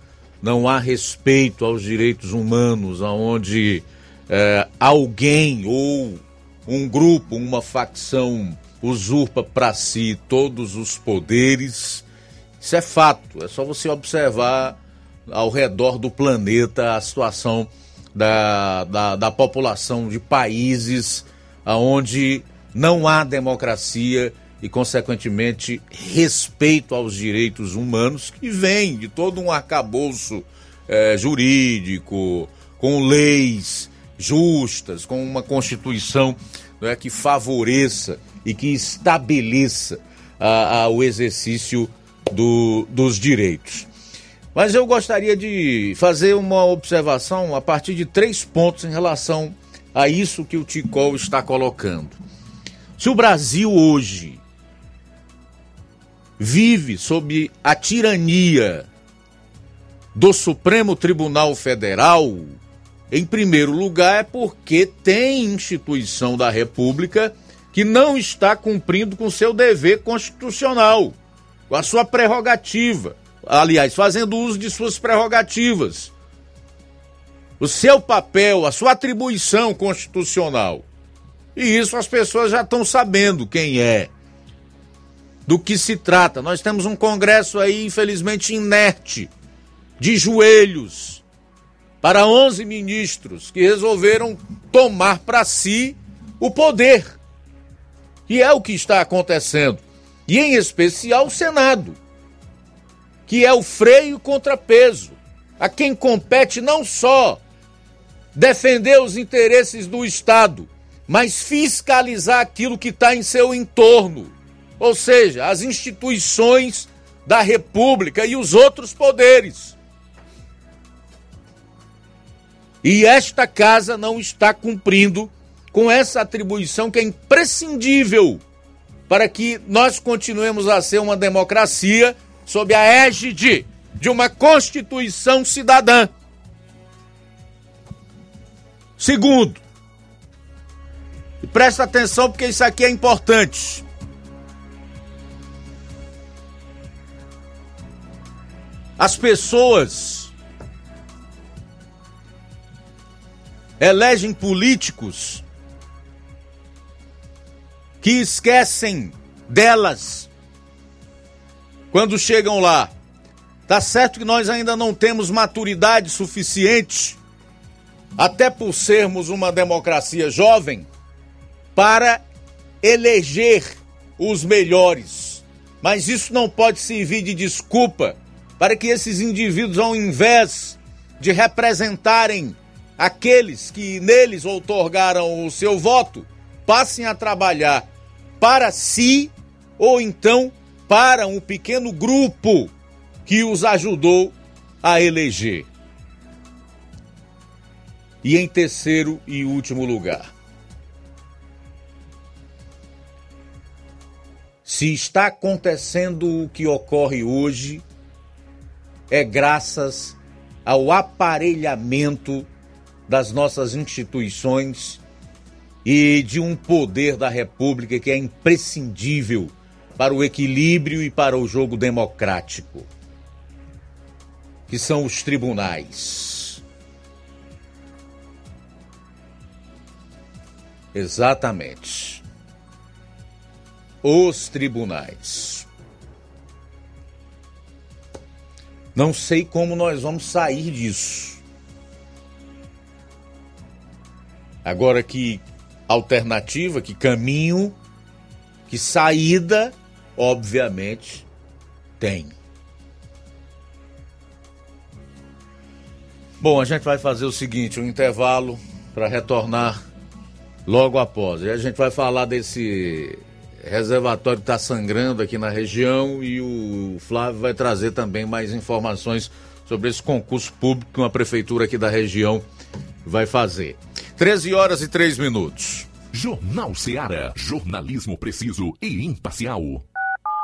não há respeito aos direitos humanos, aonde é, alguém ou um grupo, uma facção usurpa para si todos os poderes. Isso é fato, é só você observar ao redor do planeta a situação da, da, da população de países onde não há democracia e, consequentemente, respeito aos direitos humanos, que vem de todo um arcabouço é, jurídico, com leis justas, com uma Constituição não é, que favoreça e que estabeleça a, a, o exercício do, dos direitos. Mas eu gostaria de fazer uma observação a partir de três pontos em relação a isso que o Ticol está colocando. Se o Brasil hoje vive sob a tirania do Supremo Tribunal Federal, em primeiro lugar é porque tem instituição da República que não está cumprindo com seu dever constitucional, com a sua prerrogativa aliás, fazendo uso de suas prerrogativas, o seu papel, a sua atribuição constitucional. E isso as pessoas já estão sabendo quem é, do que se trata. Nós temos um Congresso aí, infelizmente, inerte, de joelhos, para 11 ministros que resolveram tomar para si o poder. E é o que está acontecendo. E em especial o Senado que é o freio contrapeso, a quem compete não só defender os interesses do Estado, mas fiscalizar aquilo que está em seu entorno, ou seja, as instituições da República e os outros poderes. E esta casa não está cumprindo com essa atribuição que é imprescindível para que nós continuemos a ser uma democracia sob a égide de uma Constituição cidadã. Segundo, e presta atenção porque isso aqui é importante. As pessoas elegem políticos que esquecem delas quando chegam lá. Tá certo que nós ainda não temos maturidade suficiente, até por sermos uma democracia jovem, para eleger os melhores. Mas isso não pode servir de desculpa para que esses indivíduos, ao invés de representarem aqueles que neles outorgaram o seu voto, passem a trabalhar para si ou então para um pequeno grupo que os ajudou a eleger. E em terceiro e último lugar, se está acontecendo o que ocorre hoje, é graças ao aparelhamento das nossas instituições e de um poder da República que é imprescindível para o equilíbrio e para o jogo democrático, que são os tribunais. Exatamente. Os tribunais. Não sei como nós vamos sair disso. Agora que alternativa, que caminho, que saída Obviamente, tem. Bom, a gente vai fazer o seguinte, um intervalo para retornar logo após. E a gente vai falar desse reservatório que está sangrando aqui na região e o Flávio vai trazer também mais informações sobre esse concurso público que uma prefeitura aqui da região vai fazer. 13 horas e 3 minutos. Jornal Seara. Jornalismo preciso e imparcial.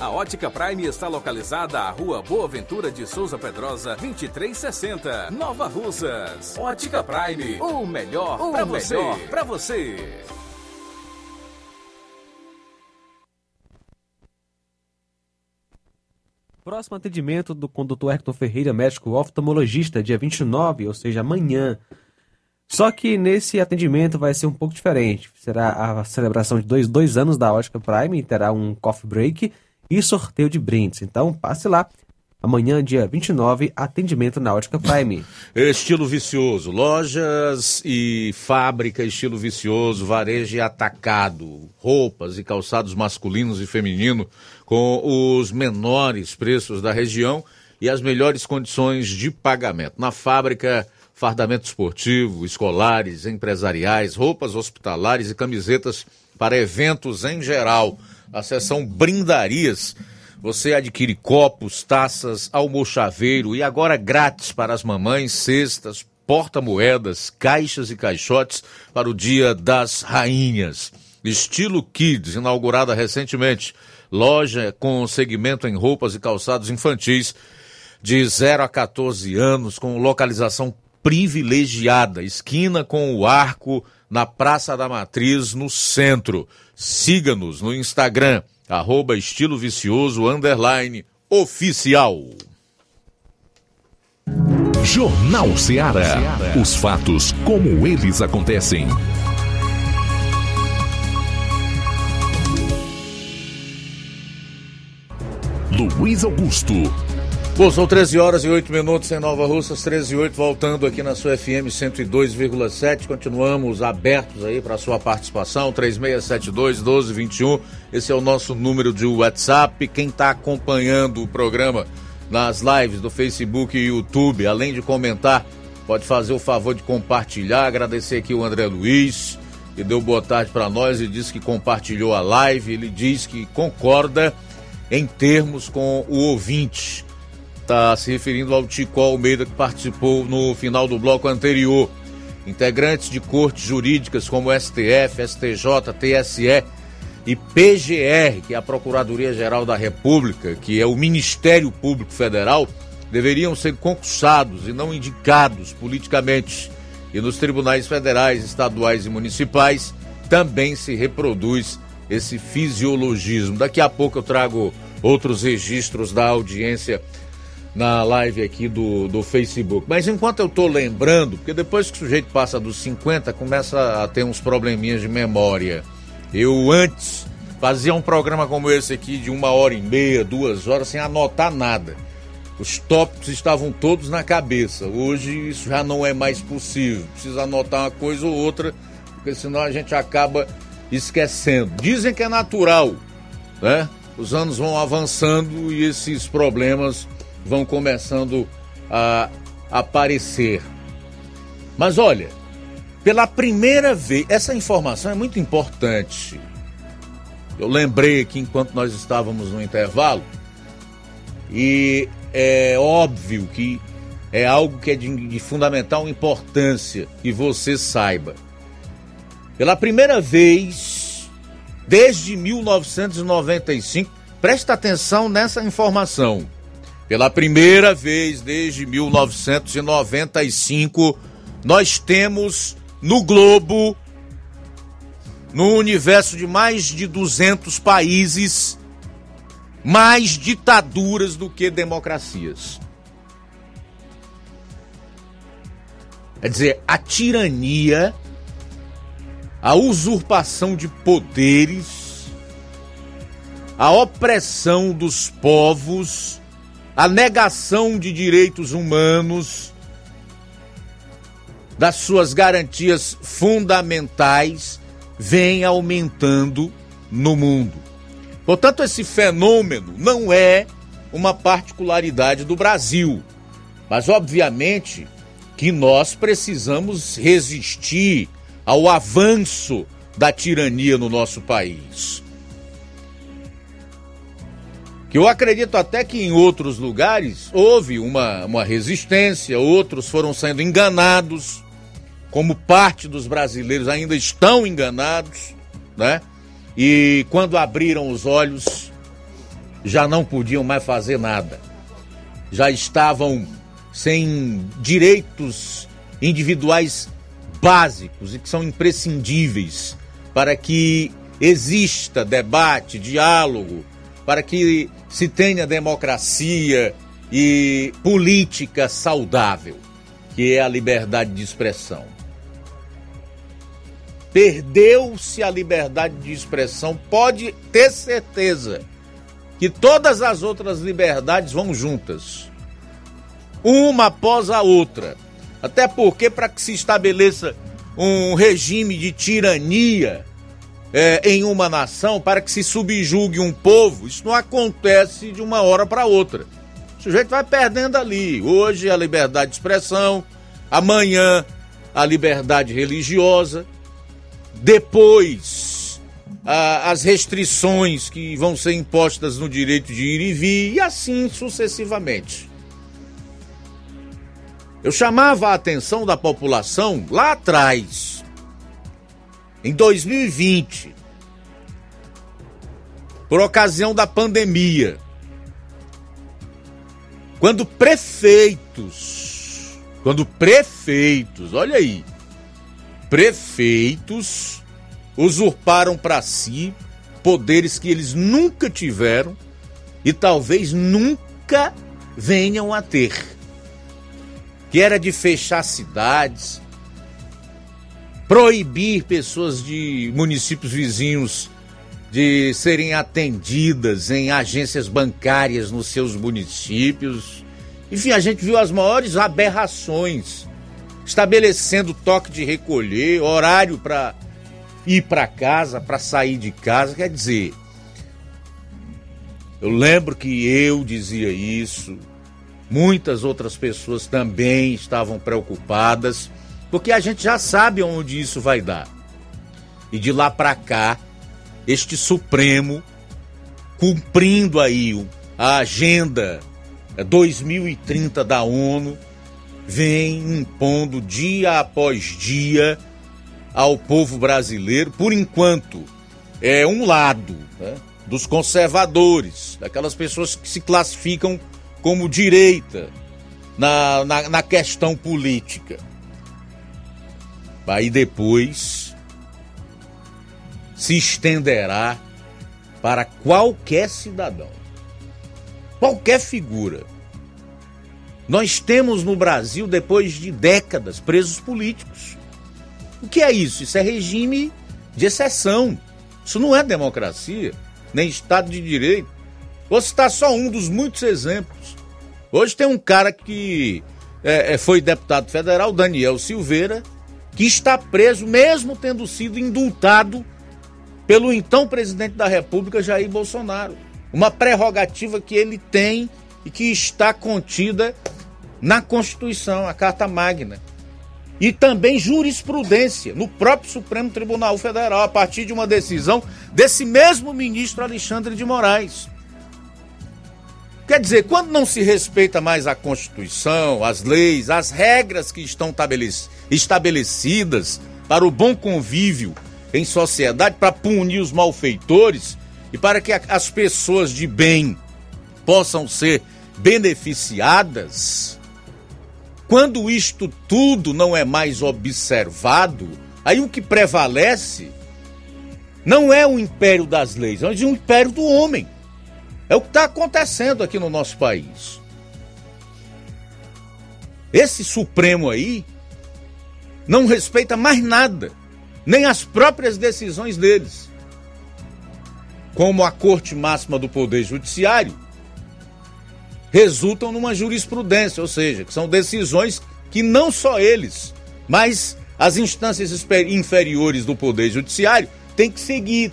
A Ótica Prime está localizada à Rua Boa Ventura de Souza Pedrosa, 2360, Nova Russas. Ótica Prime, o melhor para você. Para você. Próximo atendimento do condutor Hector Ferreira, médico oftalmologista, dia 29, ou seja, amanhã. Só que nesse atendimento vai ser um pouco diferente. Será a celebração de dois, dois anos da Ótica Prime, terá um coffee break e sorteio de brindes. Então passe lá. Amanhã, dia 29, atendimento na Ótica Prime. Estilo vicioso, lojas e fábrica estilo vicioso, varejo e atacado, roupas e calçados masculinos e feminino com os menores preços da região e as melhores condições de pagamento. Na fábrica, fardamento esportivo, escolares, empresariais, roupas hospitalares e camisetas para eventos em geral. A seção brindarias você adquire copos, taças, almochaveiro e agora grátis para as mamães, cestas, porta-moedas, caixas e caixotes para o Dia das Rainhas. Estilo Kids, inaugurada recentemente. Loja com segmento em roupas e calçados infantis de 0 a 14 anos, com localização privilegiada, esquina com o arco na Praça da Matriz, no centro. Siga-nos no Instagram, arroba estilo vicioso, underline, oficial. Jornal Seara. Os fatos como eles acontecem. Luiz Augusto. Bom, são 13 horas e 8 minutos em Nova Russas, 13 e 8, voltando aqui na sua FM 102,7. Continuamos abertos aí para sua participação, 3672-1221. Esse é o nosso número de WhatsApp. Quem está acompanhando o programa nas lives do Facebook e YouTube, além de comentar, pode fazer o favor de compartilhar. Agradecer aqui o André Luiz, que deu boa tarde para nós e disse que compartilhou a live. Ele diz que concorda em termos com o ouvinte está se referindo ao Tico Almeida, que participou no final do bloco anterior. Integrantes de cortes jurídicas como STF, STJ, TSE e PGR, que é a Procuradoria-Geral da República, que é o Ministério Público Federal, deveriam ser concursados e não indicados politicamente. E nos tribunais federais, estaduais e municipais também se reproduz esse fisiologismo. Daqui a pouco eu trago outros registros da audiência na live aqui do, do Facebook. Mas enquanto eu estou lembrando, porque depois que o sujeito passa dos 50, começa a ter uns probleminhas de memória. Eu antes fazia um programa como esse aqui de uma hora e meia, duas horas, sem anotar nada. Os tópicos estavam todos na cabeça. Hoje isso já não é mais possível. Precisa anotar uma coisa ou outra, porque senão a gente acaba esquecendo. Dizem que é natural, né? Os anos vão avançando e esses problemas vão começando a aparecer. Mas olha, pela primeira vez, essa informação é muito importante. Eu lembrei aqui enquanto nós estávamos no intervalo, e é óbvio que é algo que é de, de fundamental importância que você saiba. Pela primeira vez, desde 1995, presta atenção nessa informação. Pela primeira vez desde 1995, nós temos no globo, no universo de mais de 200 países, mais ditaduras do que democracias. Quer dizer, a tirania, a usurpação de poderes, a opressão dos povos, a negação de direitos humanos, das suas garantias fundamentais, vem aumentando no mundo. Portanto, esse fenômeno não é uma particularidade do Brasil, mas obviamente que nós precisamos resistir ao avanço da tirania no nosso país que eu acredito até que em outros lugares houve uma, uma resistência, outros foram sendo enganados, como parte dos brasileiros ainda estão enganados, né? E quando abriram os olhos, já não podiam mais fazer nada. Já estavam sem direitos individuais básicos e que são imprescindíveis para que exista debate, diálogo, para que se tenha democracia e política saudável, que é a liberdade de expressão. Perdeu-se a liberdade de expressão, pode ter certeza que todas as outras liberdades vão juntas, uma após a outra. Até porque, para que se estabeleça um regime de tirania, é, em uma nação para que se subjugue um povo, isso não acontece de uma hora para outra. O sujeito vai perdendo ali. Hoje a liberdade de expressão, amanhã a liberdade religiosa, depois a, as restrições que vão ser impostas no direito de ir e vir, e assim sucessivamente. Eu chamava a atenção da população lá atrás em 2020, por ocasião da pandemia, quando prefeitos, quando prefeitos, olha aí, prefeitos usurparam para si poderes que eles nunca tiveram e talvez nunca venham a ter. Que era de fechar cidades, proibir pessoas de municípios vizinhos de serem atendidas em agências bancárias nos seus municípios. Enfim, a gente viu as maiores aberrações, estabelecendo toque de recolher, horário para ir para casa, para sair de casa. Quer dizer, eu lembro que eu dizia isso, muitas outras pessoas também estavam preocupadas, porque a gente já sabe onde isso vai dar. E de lá para cá, este Supremo, cumprindo aí a agenda 2030 da ONU, vem impondo dia após dia ao povo brasileiro, por enquanto, é um lado né, dos conservadores, daquelas pessoas que se classificam como direita na, na, na questão política. Aí depois se estenderá para qualquer cidadão, qualquer figura. Nós temos no Brasil, depois de décadas, presos políticos. O que é isso? Isso é regime de exceção. Isso não é democracia, nem Estado de Direito. Vou citar só um dos muitos exemplos. Hoje tem um cara que é, é, foi deputado federal, Daniel Silveira, que está preso, mesmo tendo sido indultado pelo então presidente da República, Jair Bolsonaro. Uma prerrogativa que ele tem e que está contida na Constituição, a Carta Magna e também jurisprudência no próprio Supremo Tribunal Federal, a partir de uma decisão desse mesmo ministro Alexandre de Moraes. Quer dizer, quando não se respeita mais a Constituição, as leis, as regras que estão estabelecidas para o bom convívio em sociedade, para punir os malfeitores e para que as pessoas de bem possam ser beneficiadas, quando isto tudo não é mais observado, aí o que prevalece não é o império das leis, mas o império do homem. É o que está acontecendo aqui no nosso país. Esse Supremo aí não respeita mais nada, nem as próprias decisões deles. Como a Corte Máxima do Poder Judiciário, resultam numa jurisprudência, ou seja, que são decisões que não só eles, mas as instâncias inferiores do Poder Judiciário têm que seguir,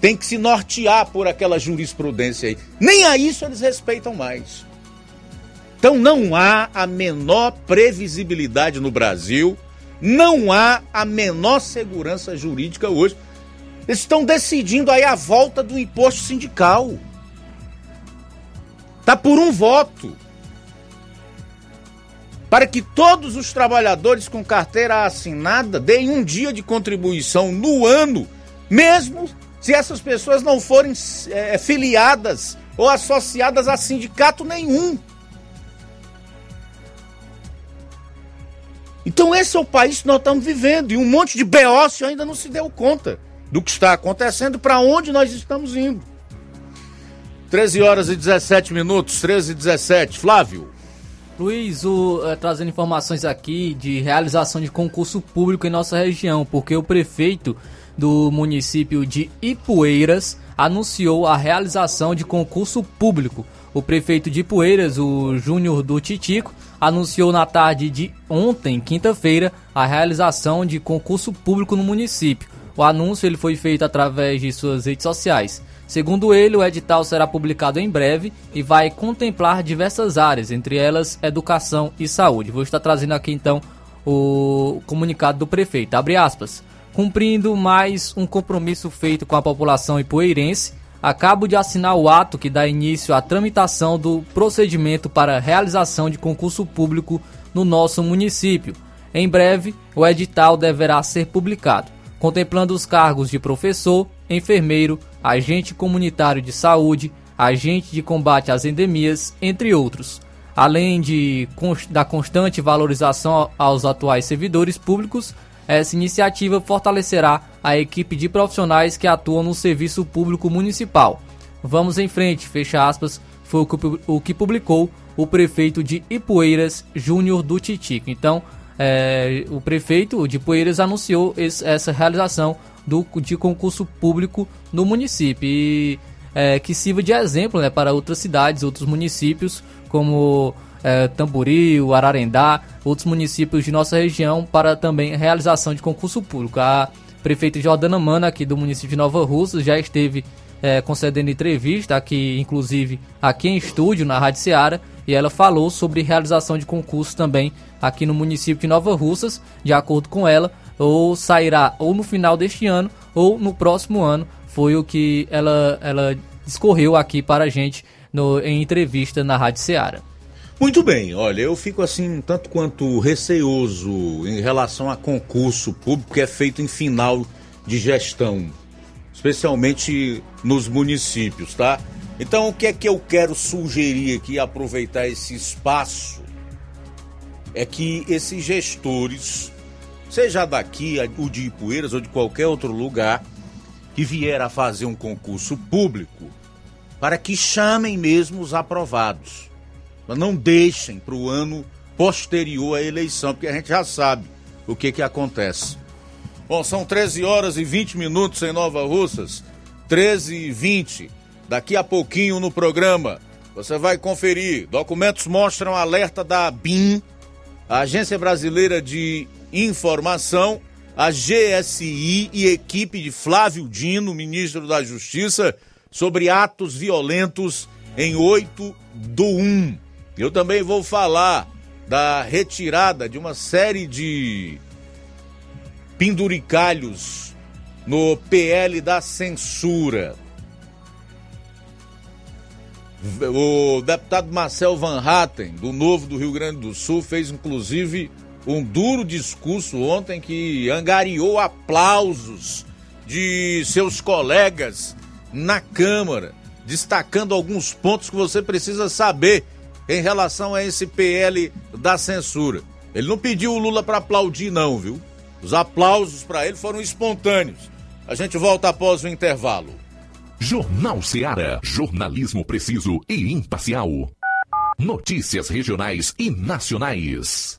têm que se nortear por aquela jurisprudência aí. Nem a isso eles respeitam mais. Então não há a menor previsibilidade no Brasil, não há a menor segurança jurídica hoje. Eles estão decidindo aí a volta do imposto sindical. Está por um voto. Para que todos os trabalhadores com carteira assinada deem um dia de contribuição no ano, mesmo se essas pessoas não forem é, filiadas ou associadas a sindicato nenhum. Então esse é o país que nós estamos vivendo e um monte de beócio ainda não se deu conta do que está acontecendo, para onde nós estamos indo. 13 horas e 17 minutos, 13 e 17. Flávio. Luiz, o, é, trazendo informações aqui de realização de concurso público em nossa região, porque o prefeito do município de Ipueiras anunciou a realização de concurso público. O prefeito de Ipueiras, o Júnior do Titico, anunciou na tarde de ontem, quinta-feira, a realização de concurso público no município. O anúncio ele foi feito através de suas redes sociais. Segundo ele, o edital será publicado em breve e vai contemplar diversas áreas, entre elas educação e saúde. Vou estar trazendo aqui então o comunicado do prefeito. Abre aspas. Cumprindo mais um compromisso feito com a população ipueirense, acabo de assinar o ato que dá início à tramitação do procedimento para realização de concurso público no nosso município. Em breve, o edital deverá ser publicado, contemplando os cargos de professor, enfermeiro, agente comunitário de saúde, agente de combate às endemias, entre outros. Além de, da constante valorização aos atuais servidores públicos, essa iniciativa fortalecerá a equipe de profissionais que atuam no serviço público municipal. Vamos em frente, fecha aspas, foi o que publicou o prefeito de Ipueiras, Júnior do Titico. Então, é, o prefeito de Ipueiras anunciou esse, essa realização do, de concurso público no município e é, que sirva de exemplo né, para outras cidades, outros municípios, como é, Tamboril, Ararendá, outros municípios de nossa região para também realização de concurso público. A prefeita Jordana Mana, aqui do município de Nova Russa, já esteve é, concedendo entrevista, aqui, inclusive aqui em estúdio, na Rádio Seara, e ela falou sobre realização de concurso também aqui no município de Nova Russas. De acordo com ela, ou sairá ou no final deste ano ou no próximo ano. Foi o que ela, ela discorreu aqui para a gente no, em entrevista na Rádio Seara. Muito bem, olha, eu fico assim, tanto quanto receoso em relação a concurso público que é feito em final de gestão, especialmente nos municípios, tá? Então, o que é que eu quero sugerir aqui, aproveitar esse espaço, é que esses gestores, seja daqui, o de Ipueiras ou de qualquer outro lugar, que vier a fazer um concurso público, para que chamem mesmo os aprovados não deixem para o ano posterior à eleição, porque a gente já sabe o que, que acontece. Bom, são 13 horas e 20 minutos em Nova Russas, 13 e 20. Daqui a pouquinho no programa, você vai conferir. Documentos mostram alerta da BIM, a Agência Brasileira de Informação, a GSI e equipe de Flávio Dino, ministro da Justiça, sobre atos violentos em 8 do 1. Eu também vou falar da retirada de uma série de penduricalhos no PL da censura. O deputado Marcel Van Hatten, do Novo do Rio Grande do Sul, fez inclusive um duro discurso ontem que angariou aplausos de seus colegas na Câmara, destacando alguns pontos que você precisa saber em relação a esse PL da censura. Ele não pediu o Lula para aplaudir, não, viu? Os aplausos para ele foram espontâneos. A gente volta após o intervalo. Jornal Seara. Jornalismo preciso e imparcial. Notícias regionais e nacionais.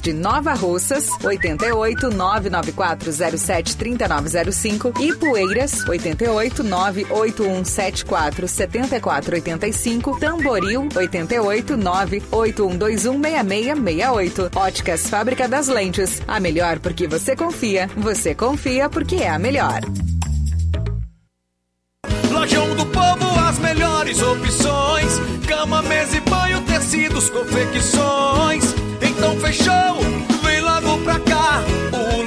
de Nova Russas, 88 99407 3905 e Poeiras, 88 98174 7485, Tamboril, 88 9 81216668. Óticas Fábrica das Lentes. A melhor porque você confia. Você confia porque é a melhor. Lojão do Povo, as melhores opções: cama, mesa e banho, tecidos, confecções. Então fechou, vem logo pra cá. O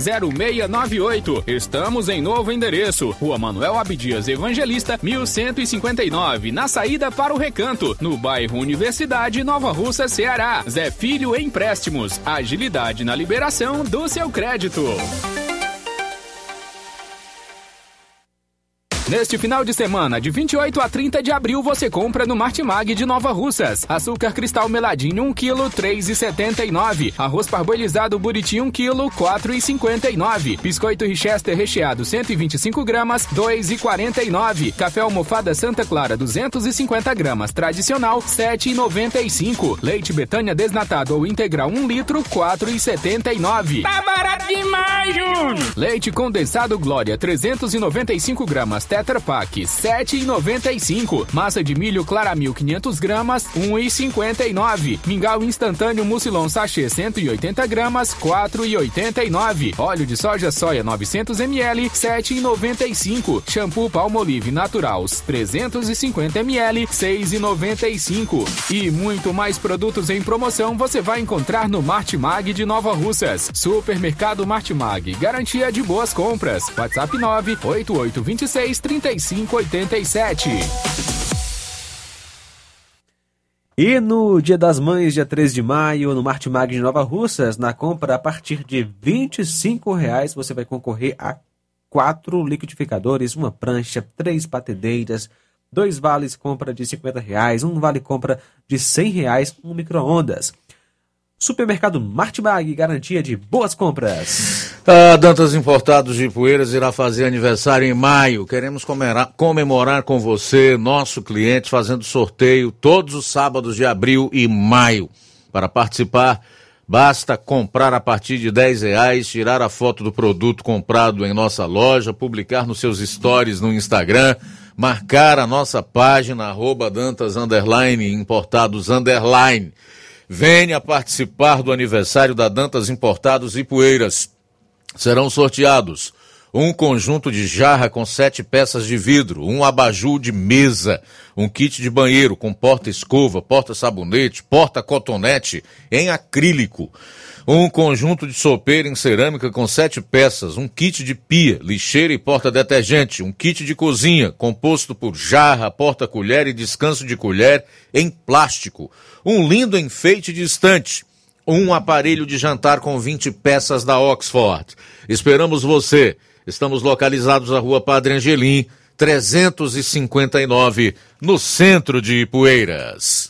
0698. Estamos em novo endereço. Rua Manuel Abdias Evangelista, 1159, na saída para o Recanto, no bairro Universidade, Nova Russa, Ceará. Zé Filho Empréstimos. Agilidade na liberação do seu crédito. Neste final de semana, de 28 a 30 de abril, você compra no Martimag de Nova Russas. Açúcar cristal meladinho 1 kg 3,79. Arroz parboilizado buriti 1 kg 4,59. Biscoito Richester recheado 125 gramas 2,49. Café almofada Santa Clara 250 gramas tradicional 7,95. Leite Betânia desnatado ou integral 1 litro 4,79. Tá barato demais, Júnior! Leite condensado Glória 395 gramas Tetra Pak 7,95. Massa de milho Claramil 500 gramas 1,59. Mingau instantâneo Mucilon sachê 180 gramas 4,89. Óleo de soja soia 900 ml 7,95. Shampoo Palmolive Natural 350 ml 6,95. E muito mais produtos em promoção você vai encontrar no Martimag de Nova Russas. Supermercado Martimag, garantia de boas compras. WhatsApp 98826 3587. E no Dia das Mães, dia 3 de maio, no Martimag de Nova Russas, na compra a partir de 25 reais, você vai concorrer a quatro liquidificadores, uma prancha, três batedeiras, dois vales compra de 50 reais, um vale compra de 100 reais, um micro-ondas. Supermercado Martimag, garantia de boas compras. A Dantas Importados de Poeiras irá fazer aniversário em maio. Queremos comemorar, com você, nosso cliente, fazendo sorteio todos os sábados de abril e maio. Para participar, basta comprar a partir de 10 reais, tirar a foto do produto comprado em nossa loja, publicar nos seus stories no Instagram, marcar a nossa página, arroba Dantas Importados. Venha participar do aniversário da Dantas Importados e Poeiras. Serão sorteados um conjunto de jarra com sete peças de vidro, um abajur de mesa, um kit de banheiro com porta-escova, porta-sabonete, porta-cotonete em acrílico, um conjunto de sopeira em cerâmica com sete peças, um kit de pia, lixeira e porta-detergente, um kit de cozinha composto por jarra, porta-colher e descanso de colher em plástico, um lindo enfeite de estante, um aparelho de jantar com 20 peças da Oxford. Esperamos você. Estamos localizados na rua Padre Angelim, 359, no centro de Ipueiras.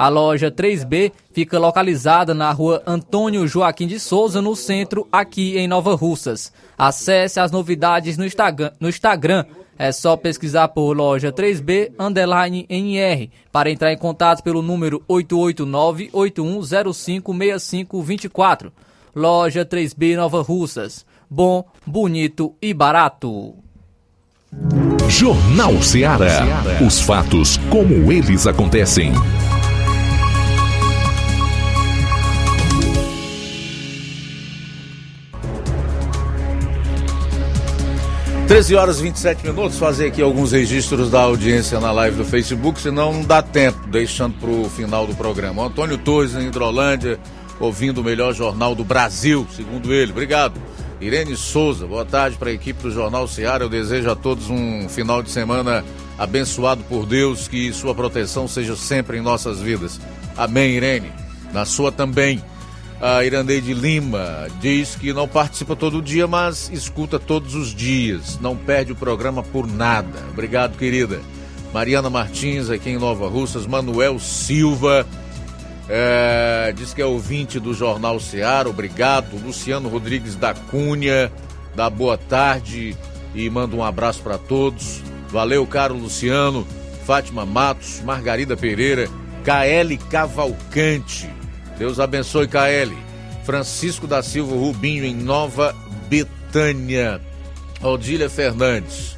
A loja 3B fica localizada na rua Antônio Joaquim de Souza, no centro, aqui em Nova Russas. Acesse as novidades no Instagram, no Instagram é só pesquisar por loja 3B underline NR para entrar em contato pelo número 889-8105-6524. Loja 3B Nova Russas. Bom, bonito e barato. Jornal Ceará. Os fatos como eles acontecem. Treze horas e 27 minutos, fazer aqui alguns registros da audiência na live do Facebook, senão não dá tempo, deixando para o final do programa. Antônio Torres, em Hidrolândia, ouvindo o melhor jornal do Brasil, segundo ele. Obrigado. Irene Souza, boa tarde para a equipe do Jornal Seara. Eu desejo a todos um final de semana abençoado por Deus, que sua proteção seja sempre em nossas vidas. Amém, Irene. Na sua também. A Irandeide Lima diz que não participa todo dia, mas escuta todos os dias. Não perde o programa por nada. Obrigado, querida. Mariana Martins, aqui em Nova Russas. Manuel Silva. É, diz que é ouvinte do Jornal Seara, obrigado. Luciano Rodrigues da Cunha, da boa tarde e manda um abraço para todos. Valeu, caro Luciano. Fátima Matos, Margarida Pereira, KL Cavalcante. Deus abençoe, KL. Francisco da Silva Rubinho, em Nova Betânia. Odília Fernandes.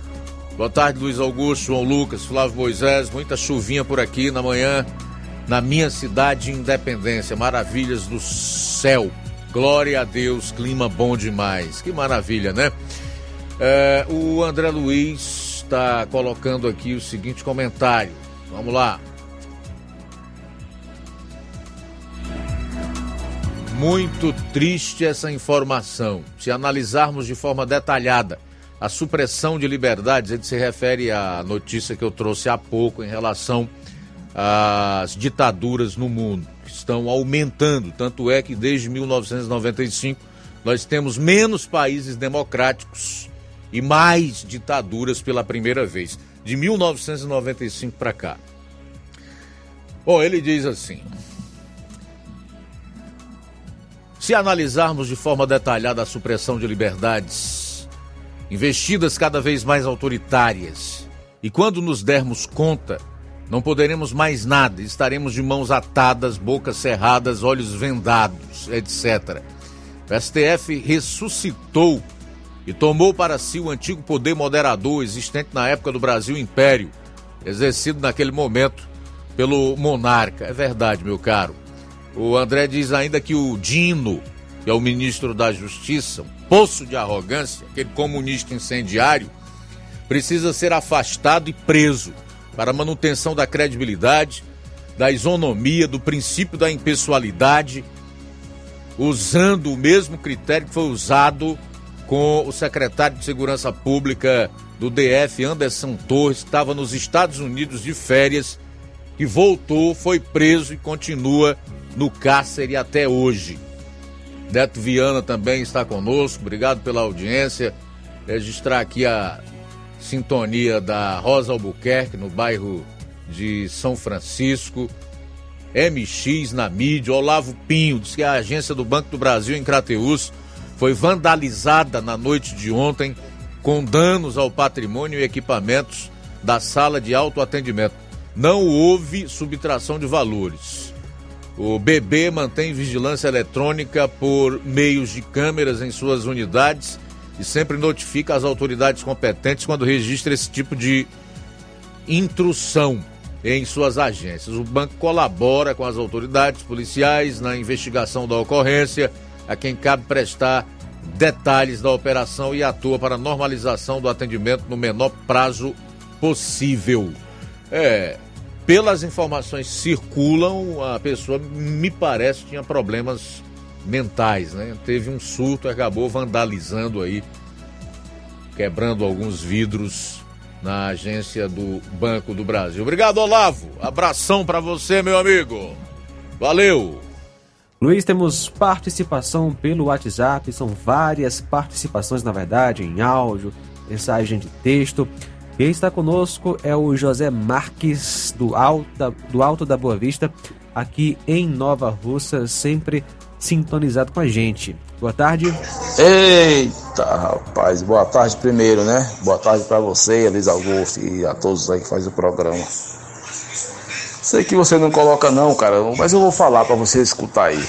Boa tarde, Luiz Augusto, João Lucas, Flávio Moisés. Muita chuvinha por aqui na manhã na minha cidade Independência. Maravilhas do céu. Glória a Deus, clima bom demais. Que maravilha, né? É, o André Luiz está colocando aqui o seguinte comentário. Vamos lá. Muito triste essa informação. Se analisarmos de forma detalhada a supressão de liberdades, ele se refere à notícia que eu trouxe há pouco em relação às ditaduras no mundo, que estão aumentando. Tanto é que desde 1995 nós temos menos países democráticos e mais ditaduras pela primeira vez, de 1995 para cá. Bom, ele diz assim: se analisarmos de forma detalhada a supressão de liberdades, investidas cada vez mais autoritárias, e quando nos dermos conta, não poderemos mais nada, estaremos de mãos atadas, bocas cerradas, olhos vendados, etc. O STF ressuscitou e tomou para si o antigo poder moderador existente na época do Brasil Império, exercido naquele momento pelo monarca. É verdade, meu caro. O André diz ainda que o Dino, que é o ministro da Justiça, um poço de arrogância, aquele comunista incendiário, precisa ser afastado e preso para manutenção da credibilidade, da isonomia, do princípio da impessoalidade, usando o mesmo critério que foi usado com o secretário de Segurança Pública do DF, Anderson Torres, estava nos Estados Unidos de férias, e voltou, foi preso e continua no cárcere até hoje. Neto Viana também está conosco, obrigado pela audiência. Registrar aqui a sintonia da Rosa Albuquerque, no bairro de São Francisco. MX na mídia, Olavo Pinho, diz que a agência do Banco do Brasil em Crateús foi vandalizada na noite de ontem com danos ao patrimônio e equipamentos da sala de autoatendimento. Não houve subtração de valores. O BB mantém vigilância eletrônica por meios de câmeras em suas unidades e sempre notifica as autoridades competentes quando registra esse tipo de intrusão em suas agências. O banco colabora com as autoridades policiais na investigação da ocorrência a quem cabe prestar detalhes da operação e atua para a normalização do atendimento no menor prazo possível. É, pelas informações circulam, a pessoa, me parece, tinha problemas mentais, né? Teve um surto acabou vandalizando aí, quebrando alguns vidros na agência do Banco do Brasil. Obrigado, Olavo. Abração para você, meu amigo. Valeu. Luiz, temos participação pelo WhatsApp, são várias participações, na verdade, em áudio, mensagem de texto. Quem está conosco é o José Marques, do Alto, do Alto da Boa Vista, aqui em Nova Russa, sempre sintonizado com a gente. Boa tarde. Eita, rapaz, boa tarde primeiro, né? Boa tarde para você, Elis Augusto, e a todos aí que fazem o programa. Sei que você não coloca não, cara, mas eu vou falar para você escutar aí.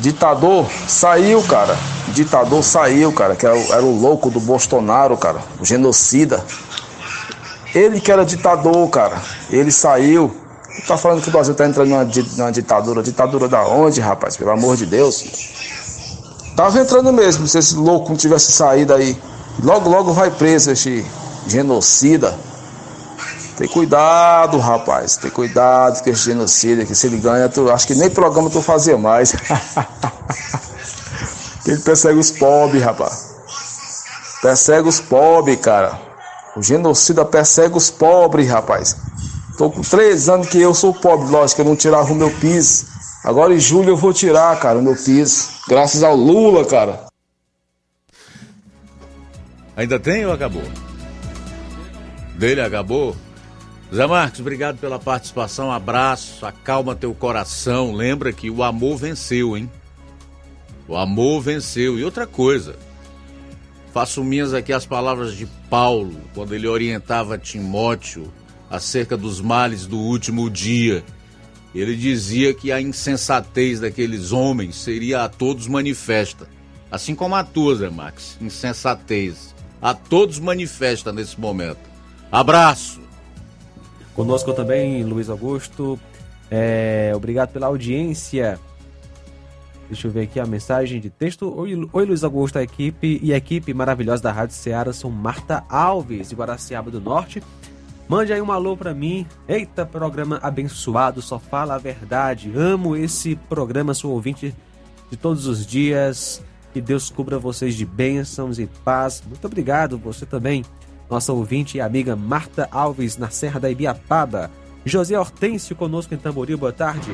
Ditador saiu, cara. Ditador saiu, cara, que era, era o louco do Bolsonaro, cara, o genocida. Ele que era ditador, cara. Ele saiu. Tá falando que o Brasil tá entrando numa, numa ditadura. Ditadura da onde, rapaz? Pelo amor de Deus. Tava entrando mesmo, se esse louco não tivesse saído aí. Logo, logo vai preso esse genocida. Tem cuidado, rapaz. Tem cuidado com esse genocida, que se ele ganha, tu, acho que nem programa tu fazia mais. ele persegue os pobres, rapaz. Persegue os pobres, cara. O genocida persegue os pobres, rapaz. Tô com três anos que eu sou pobre, lógico, eu não tirava o meu piso. Agora em julho eu vou tirar, cara, o meu piso. Graças ao Lula, cara. Ainda tem ou acabou? Dele acabou? Zé Marcos, obrigado pela participação, abraço, acalma teu coração. Lembra que o amor venceu, hein? O amor venceu. E outra coisa, faço minhas aqui as palavras de Paulo, quando ele orientava Timóteo acerca dos males do último dia. Ele dizia que a insensatez daqueles homens seria a todos manifesta. Assim como a tua, Zé Max, insensatez. A todos manifesta nesse momento. Abraço. Conosco também, Luiz Augusto. É, obrigado pela audiência. Deixa eu ver aqui a mensagem de texto. Oi, Luiz Augusto, a equipe e a equipe maravilhosa da Rádio Ceará são Marta Alves, de Guaraciaba do Norte. Mande aí um alô pra mim. Eita, programa abençoado, só fala a verdade. Amo esse programa, sou ouvinte de todos os dias. Que Deus cubra vocês de bênçãos e paz. Muito obrigado, você também, nossa ouvinte e amiga Marta Alves, na Serra da Ibiapaba. José Hortêncio conosco em Tamboril, boa tarde.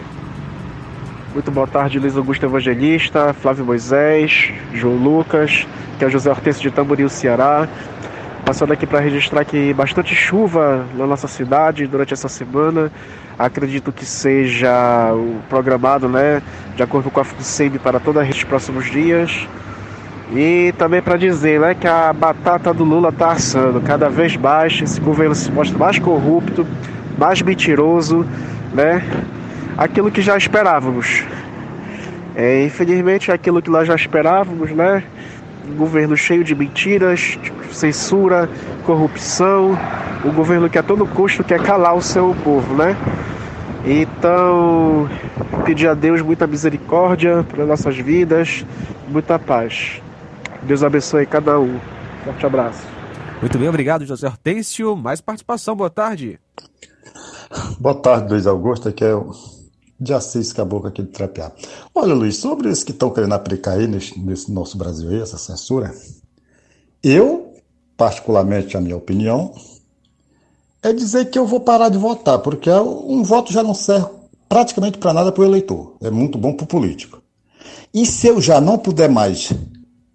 Muito boa tarde, Luiz Augusto Evangelista, Flávio Moisés, João Lucas, que é José Hortêncio de Tamboril, Ceará. Passando aqui para registrar que bastante chuva na nossa cidade durante essa semana. Acredito que seja o programado, né, de acordo com a FUNSEMI para toda a rede próximos dias. E também para dizer né, que a batata do Lula está assando cada vez mais, esse governo se mostra mais corrupto, mais mentiroso, né? Aquilo que já esperávamos. É, infelizmente, aquilo que nós já esperávamos, né? Um governo cheio de mentiras, censura, corrupção, o governo que a todo custo quer calar o seu povo, né? Então, pedir a Deus muita misericórdia para nossas vidas, muita paz. Deus abençoe cada um. Forte abraço. Muito bem, obrigado, José Hortêncio. Mais participação, boa tarde. Boa tarde, Luiz Augusto, aqui é o de Assis Caboclo aqui de Trapear. Olha, Luiz, sobre isso que estão querendo aplicar aí nesse, nesse nosso Brasil aí, essa censura, eu, particularmente, a minha opinião, é dizer que eu vou parar de votar, porque um voto já não serve praticamente para nada para o eleitor, é muito bom para o político. E se eu já não puder mais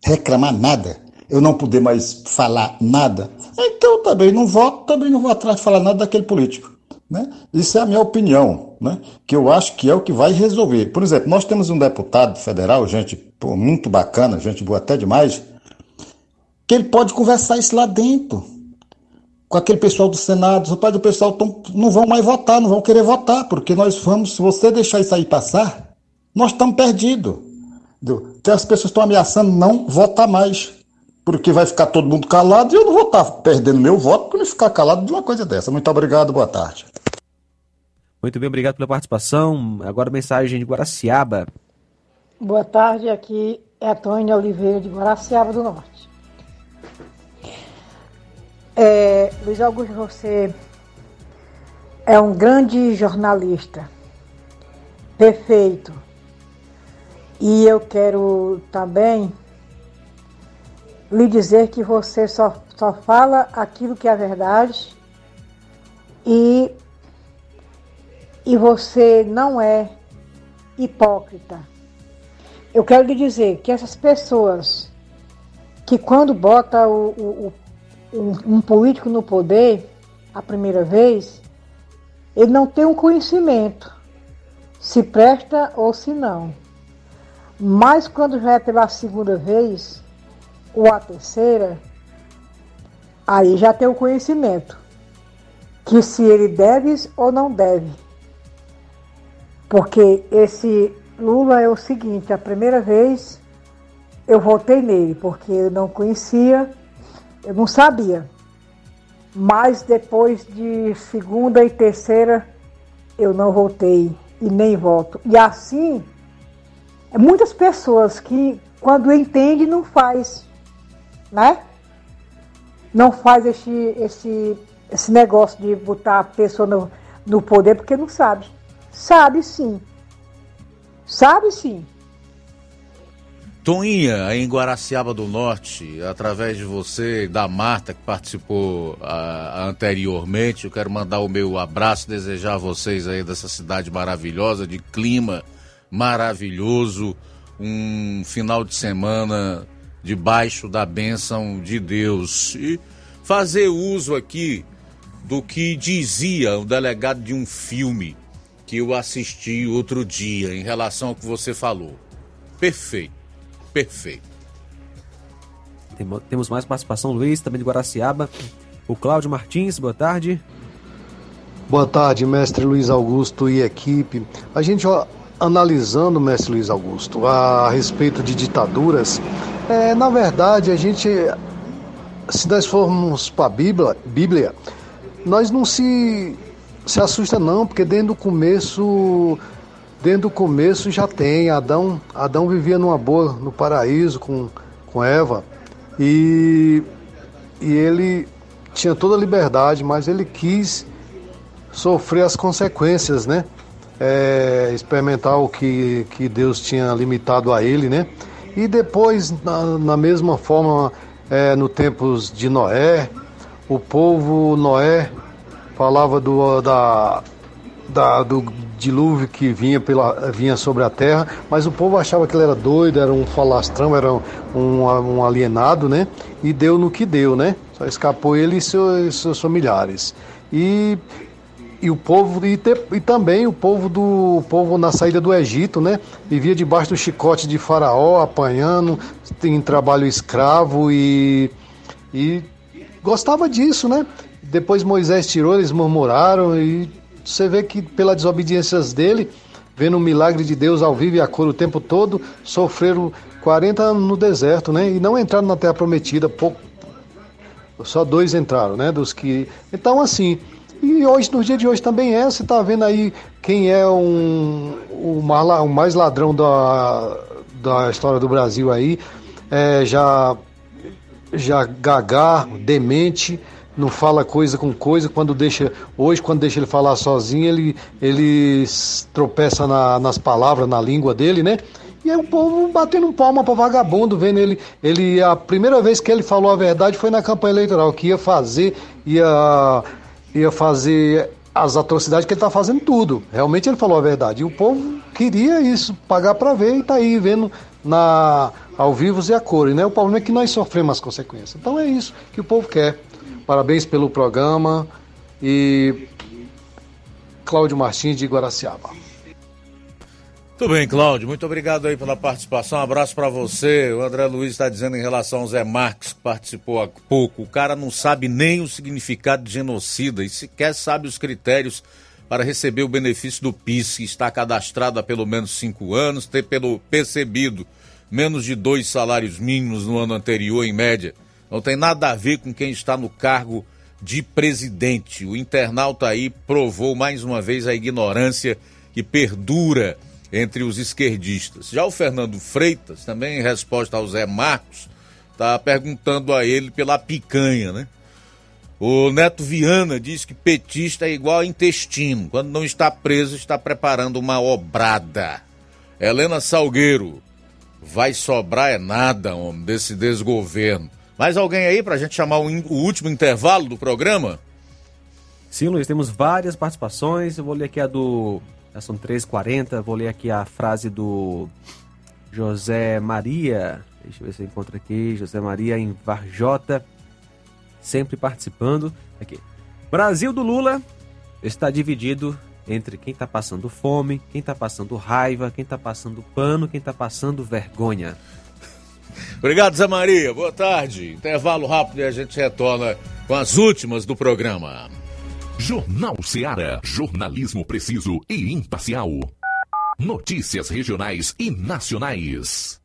reclamar nada, eu não puder mais falar nada, então também não voto, também não vou atrás de falar nada daquele político. Né? Isso é a minha opinião, né? que eu acho que é o que vai resolver. Por exemplo, nós temos um deputado federal, gente pô, muito bacana, gente boa até demais, que ele pode conversar isso lá dentro, com aquele pessoal do Senado. Rapaz, o pessoal tão, não vão mais votar, não vão querer votar, porque nós vamos, se você deixar isso aí passar, nós estamos perdidos. Até as pessoas estão ameaçando não votar mais porque vai ficar todo mundo calado e eu não vou estar perdendo meu voto por ficar calado de uma coisa dessa. Muito obrigado, boa tarde. Muito bem, obrigado pela participação. Agora mensagem de Guaraciaba. Boa tarde, aqui é a Tônia Oliveira de Guaraciaba do Norte. É, Luiz Augusto, você é um grande jornalista, perfeito. E eu quero também lhe dizer que você só, só fala aquilo que é verdade e, e você não é hipócrita. Eu quero lhe dizer que essas pessoas que quando bota o, o, o, um, um político no poder a primeira vez, ele não tem um conhecimento se presta ou se não. Mas quando já é pela segunda vez, ou a terceira, aí já tem o conhecimento que se ele deve ou não deve. Porque esse Lula é o seguinte, a primeira vez eu votei nele, porque eu não conhecia, eu não sabia. Mas depois de segunda e terceira eu não votei e nem voto. E assim, muitas pessoas que quando entende não faz né? Não faz esse, esse, esse negócio de botar a pessoa no, no poder porque não sabe. Sabe sim. Sabe sim. Toinha, em Guaraciaba do Norte, através de você, da Marta, que participou uh, anteriormente, eu quero mandar o meu abraço, desejar a vocês aí dessa cidade maravilhosa, de clima maravilhoso, um final de semana debaixo da bênção de Deus. E fazer uso aqui do que dizia o delegado de um filme que eu assisti outro dia em relação ao que você falou. Perfeito, perfeito. Temos mais participação, Luiz, também de Guaraciaba. O Cláudio Martins, boa tarde. Boa tarde, mestre Luiz Augusto e equipe. A gente ó, analisando, mestre Luiz Augusto, a respeito de ditaduras, é, na verdade, a gente, se nós formos para a Bíblia, Bíblia, nós não se, se assusta não, porque desde o começo desde o começo já tem. Adão, Adão vivia numa boa, no paraíso com, com Eva. E, e ele tinha toda a liberdade, mas ele quis sofrer as consequências, né? É, experimentar o que, que Deus tinha limitado a ele, né? E depois, na, na mesma forma, é, no tempos de Noé, o povo Noé falava do, da, da, do dilúvio que vinha, pela, vinha sobre a terra, mas o povo achava que ele era doido, era um falastrão, era um, um alienado, né? E deu no que deu, né? Só escapou ele e seus, seus familiares. E, e o povo, e, te, e também o povo do o povo na saída do Egito, né? Vivia debaixo do chicote de faraó, apanhando, em trabalho escravo e, e gostava disso, né? Depois Moisés tirou, eles murmuraram e você vê que pela desobediência dele, vendo o milagre de Deus ao vivo e a cor o tempo todo, sofreram 40 anos no deserto, né? E não entraram na terra prometida, pouco, só dois entraram, né? Dos que. Então, assim. E hoje, no dia de hoje também é, você tá vendo aí quem é um, o, mais ladrão da, da história do Brasil aí, é, já, já gagá, demente, não fala coisa com coisa, quando deixa, hoje quando deixa ele falar sozinho, ele, ele tropeça na, nas palavras, na língua dele, né? E aí o povo batendo palma para vagabundo, vendo ele, ele. A primeira vez que ele falou a verdade foi na campanha eleitoral, que ia fazer, ia, ia fazer as atrocidades que ele está fazendo tudo. Realmente ele falou a verdade. E o povo queria isso, pagar para ver e tá aí vendo na ao vivo e a cores, né? O problema é que nós sofremos as consequências. Então é isso que o povo quer. Parabéns pelo programa e Cláudio Martins de Guaraciaba. Tudo bem, Cláudio. Muito obrigado aí pela participação. Um abraço para você. O André Luiz está dizendo em relação ao Zé Marques, que participou há pouco. O cara não sabe nem o significado de genocida e sequer sabe os critérios para receber o benefício do PIS, que está cadastrado há pelo menos cinco anos, ter pelo percebido menos de dois salários mínimos no ano anterior, em média. Não tem nada a ver com quem está no cargo de presidente. O internauta aí provou mais uma vez a ignorância que perdura entre os esquerdistas. Já o Fernando Freitas, também em resposta ao Zé Marcos, está perguntando a ele pela picanha, né? O Neto Viana diz que petista é igual a intestino. Quando não está preso, está preparando uma obrada. Helena Salgueiro, vai sobrar é nada, homem, desse desgoverno. Mais alguém aí para a gente chamar o, o último intervalo do programa? Sim, Luiz, temos várias participações. Eu vou ler aqui a do são 3h40. Vou ler aqui a frase do José Maria. Deixa eu ver se eu encontro aqui. José Maria em Varjota, sempre participando. Aqui. Brasil do Lula está dividido entre quem está passando fome, quem está passando raiva, quem está passando pano, quem está passando vergonha. Obrigado, Zé Maria. Boa tarde. Intervalo rápido e a gente retorna com as últimas do programa. Jornal Seara. Jornalismo preciso e imparcial. Notícias regionais e nacionais.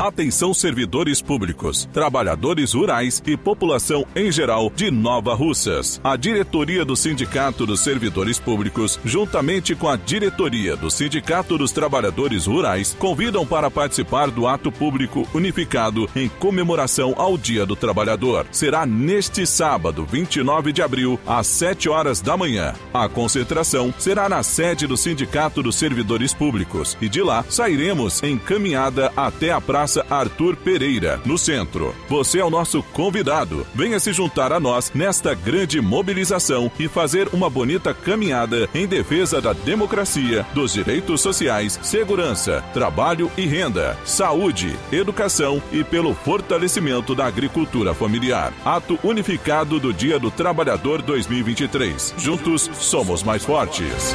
Atenção servidores públicos, trabalhadores rurais e população em geral de Nova Russas. A diretoria do Sindicato dos Servidores Públicos, juntamente com a diretoria do Sindicato dos Trabalhadores Rurais, convidam para participar do ato público unificado em comemoração ao Dia do Trabalhador. Será neste sábado, 29 de abril, às 7 horas da manhã. A concentração será na sede do Sindicato dos Servidores Públicos e de lá sairemos em caminhada até a Praça Praça Arthur Pereira, no centro. Você é o nosso convidado. Venha se juntar a nós nesta grande mobilização e fazer uma bonita caminhada em defesa da democracia, dos direitos sociais, segurança, trabalho e renda, saúde, educação e pelo fortalecimento da agricultura familiar. Ato unificado do Dia do Trabalhador 2023. Juntos somos mais fortes.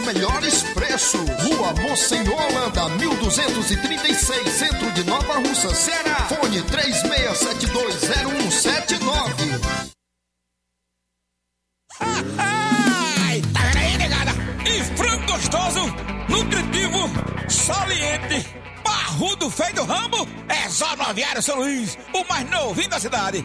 melhores preços. Rua Mocenola, Holanda, 1236, centro de Nova Russa, Ceará. Fone 36720179. Ai, tá aí, negada? E frango gostoso, nutritivo, saliente, barrudo feio do rambo, é só no Aviário São Luís, o mais novinho da cidade.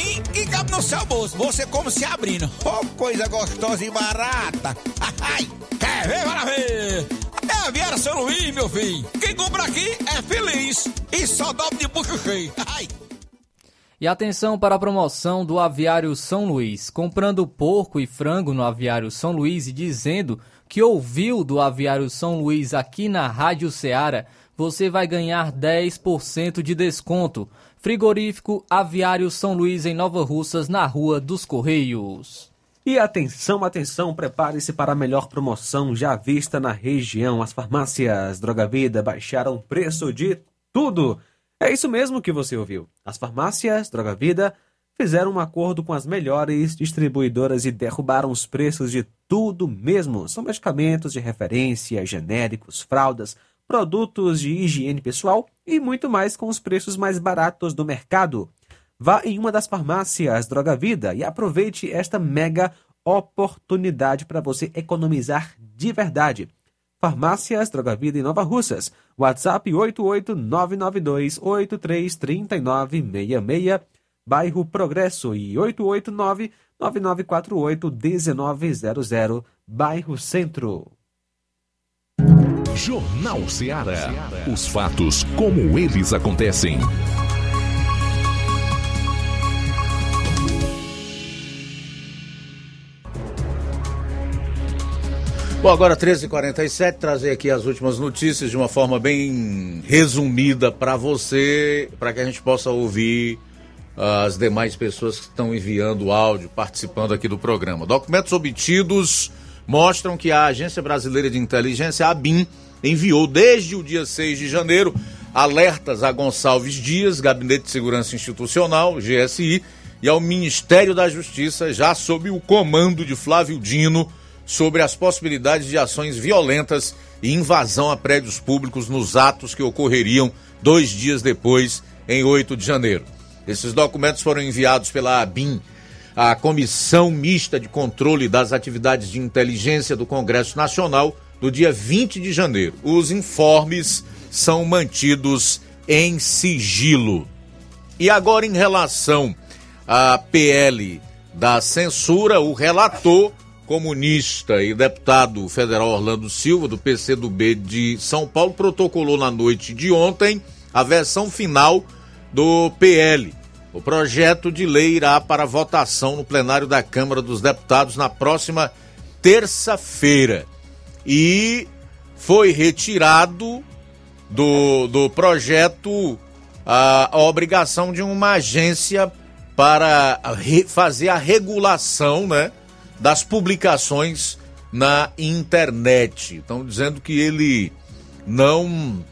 que cabe no seu bolso. Você come se abrindo. Oh, coisa gostosa e barata. Ai, quer ver para ver? É a Viera São Luís, meu filho. Quem compra aqui é feliz. E só dobra de bucho cheio. Ai. E atenção para a promoção do Aviário São Luís. Comprando porco e frango no Aviário São Luís e dizendo que ouviu do Aviário São Luís aqui na Rádio Ceará, você vai ganhar 10% de desconto. Frigorífico Aviário São Luís em Nova Russas, na Rua dos Correios. E atenção, atenção, prepare-se para a melhor promoção já vista na região. As farmácias Droga Vida baixaram o preço de tudo. É isso mesmo que você ouviu. As farmácias Droga Vida fizeram um acordo com as melhores distribuidoras e derrubaram os preços de tudo mesmo. São medicamentos de referência, genéricos, fraldas, produtos de higiene pessoal e muito mais com os preços mais baratos do mercado. Vá em uma das farmácias Droga Vida e aproveite esta mega oportunidade para você economizar de verdade. Farmácias Droga Vida em Nova Russas. WhatsApp 88992833966, bairro Progresso e 88999481900, bairro Centro. Jornal Ceará. Os fatos como eles acontecem. Bom, agora 13h47, trazer aqui as últimas notícias de uma forma bem resumida para você, para que a gente possa ouvir as demais pessoas que estão enviando áudio, participando aqui do programa. Documentos obtidos mostram que a Agência Brasileira de Inteligência, a ABIN, enviou desde o dia 6 de janeiro alertas a Gonçalves Dias, Gabinete de Segurança Institucional, GSI, e ao Ministério da Justiça, já sob o comando de Flávio Dino, sobre as possibilidades de ações violentas e invasão a prédios públicos nos atos que ocorreriam dois dias depois, em 8 de janeiro. Esses documentos foram enviados pela ABIN a Comissão Mista de Controle das Atividades de Inteligência do Congresso Nacional do dia 20 de janeiro. Os informes são mantidos em sigilo. E agora, em relação à PL da censura, o relator comunista e deputado federal Orlando Silva, do PCdoB de São Paulo, protocolou na noite de ontem a versão final do PL. O projeto de lei irá para votação no plenário da Câmara dos Deputados na próxima terça-feira. E foi retirado do, do projeto a, a obrigação de uma agência para re, fazer a regulação né, das publicações na internet. Estão dizendo que ele não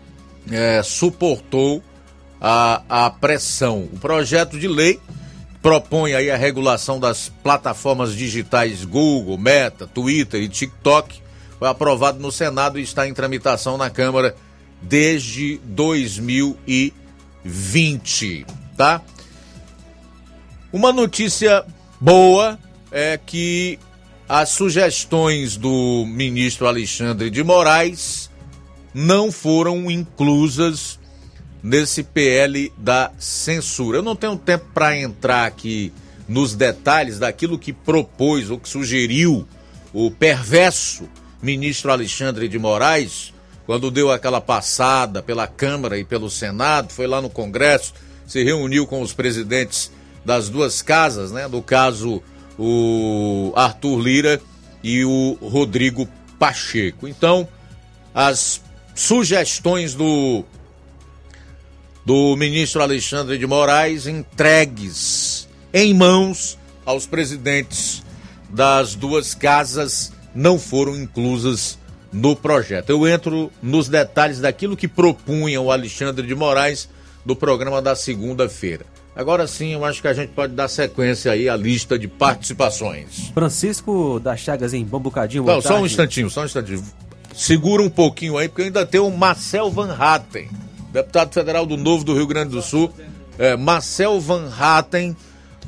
é, suportou a, a pressão. O projeto de lei propõe aí a regulação das plataformas digitais Google, Meta, Twitter e TikTok. Foi aprovado no Senado e está em tramitação na Câmara desde 2020, tá? Uma notícia boa é que as sugestões do ministro Alexandre de Moraes não foram inclusas nesse PL da censura. Eu não tenho tempo para entrar aqui nos detalhes daquilo que propôs ou que sugeriu o perverso ministro Alexandre de Moraes quando deu aquela passada pela Câmara e pelo Senado, foi lá no Congresso, se reuniu com os presidentes das duas casas, né? No caso, o Arthur Lira e o Rodrigo Pacheco. Então, as sugestões do do ministro Alexandre de Moraes entregues em mãos aos presidentes das duas casas não foram inclusas no projeto. Eu entro nos detalhes daquilo que propunha o Alexandre de Moraes no programa da segunda-feira. Agora sim, eu acho que a gente pode dar sequência aí à lista de participações. Francisco das Chagas em Bambucadinho. Não, só um instantinho, só um instantinho. Segura um pouquinho aí, porque ainda tem o Marcel Van Hatten, deputado federal do Novo do Rio Grande do Sul. É, Marcel Van Hatten,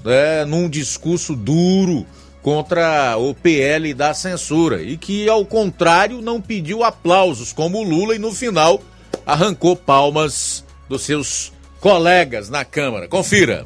é, num discurso duro contra o PL da censura e que, ao contrário, não pediu aplausos como o Lula e no final arrancou palmas dos seus colegas na Câmara. Confira.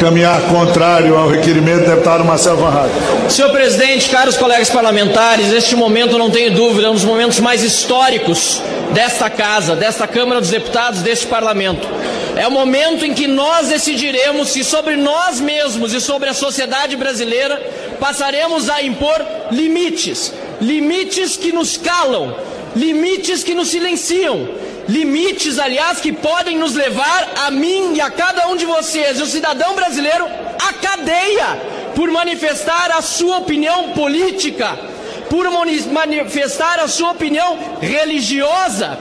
Caminhar contrário ao requerimento do deputado Marcelo Van Hatten. Senhor presidente, caros colegas parlamentares, este momento, não tenho dúvida, é um dos momentos mais históricos desta casa, desta Câmara dos Deputados, deste parlamento. É o momento em que nós decidiremos se sobre nós mesmos e sobre a sociedade brasileira passaremos a impor limites, limites que nos calam, limites que nos silenciam, limites, aliás, que podem nos levar a mim e a cada um de vocês, o cidadão brasileiro, à cadeia por manifestar a sua opinião política, por manifestar a sua opinião religiosa,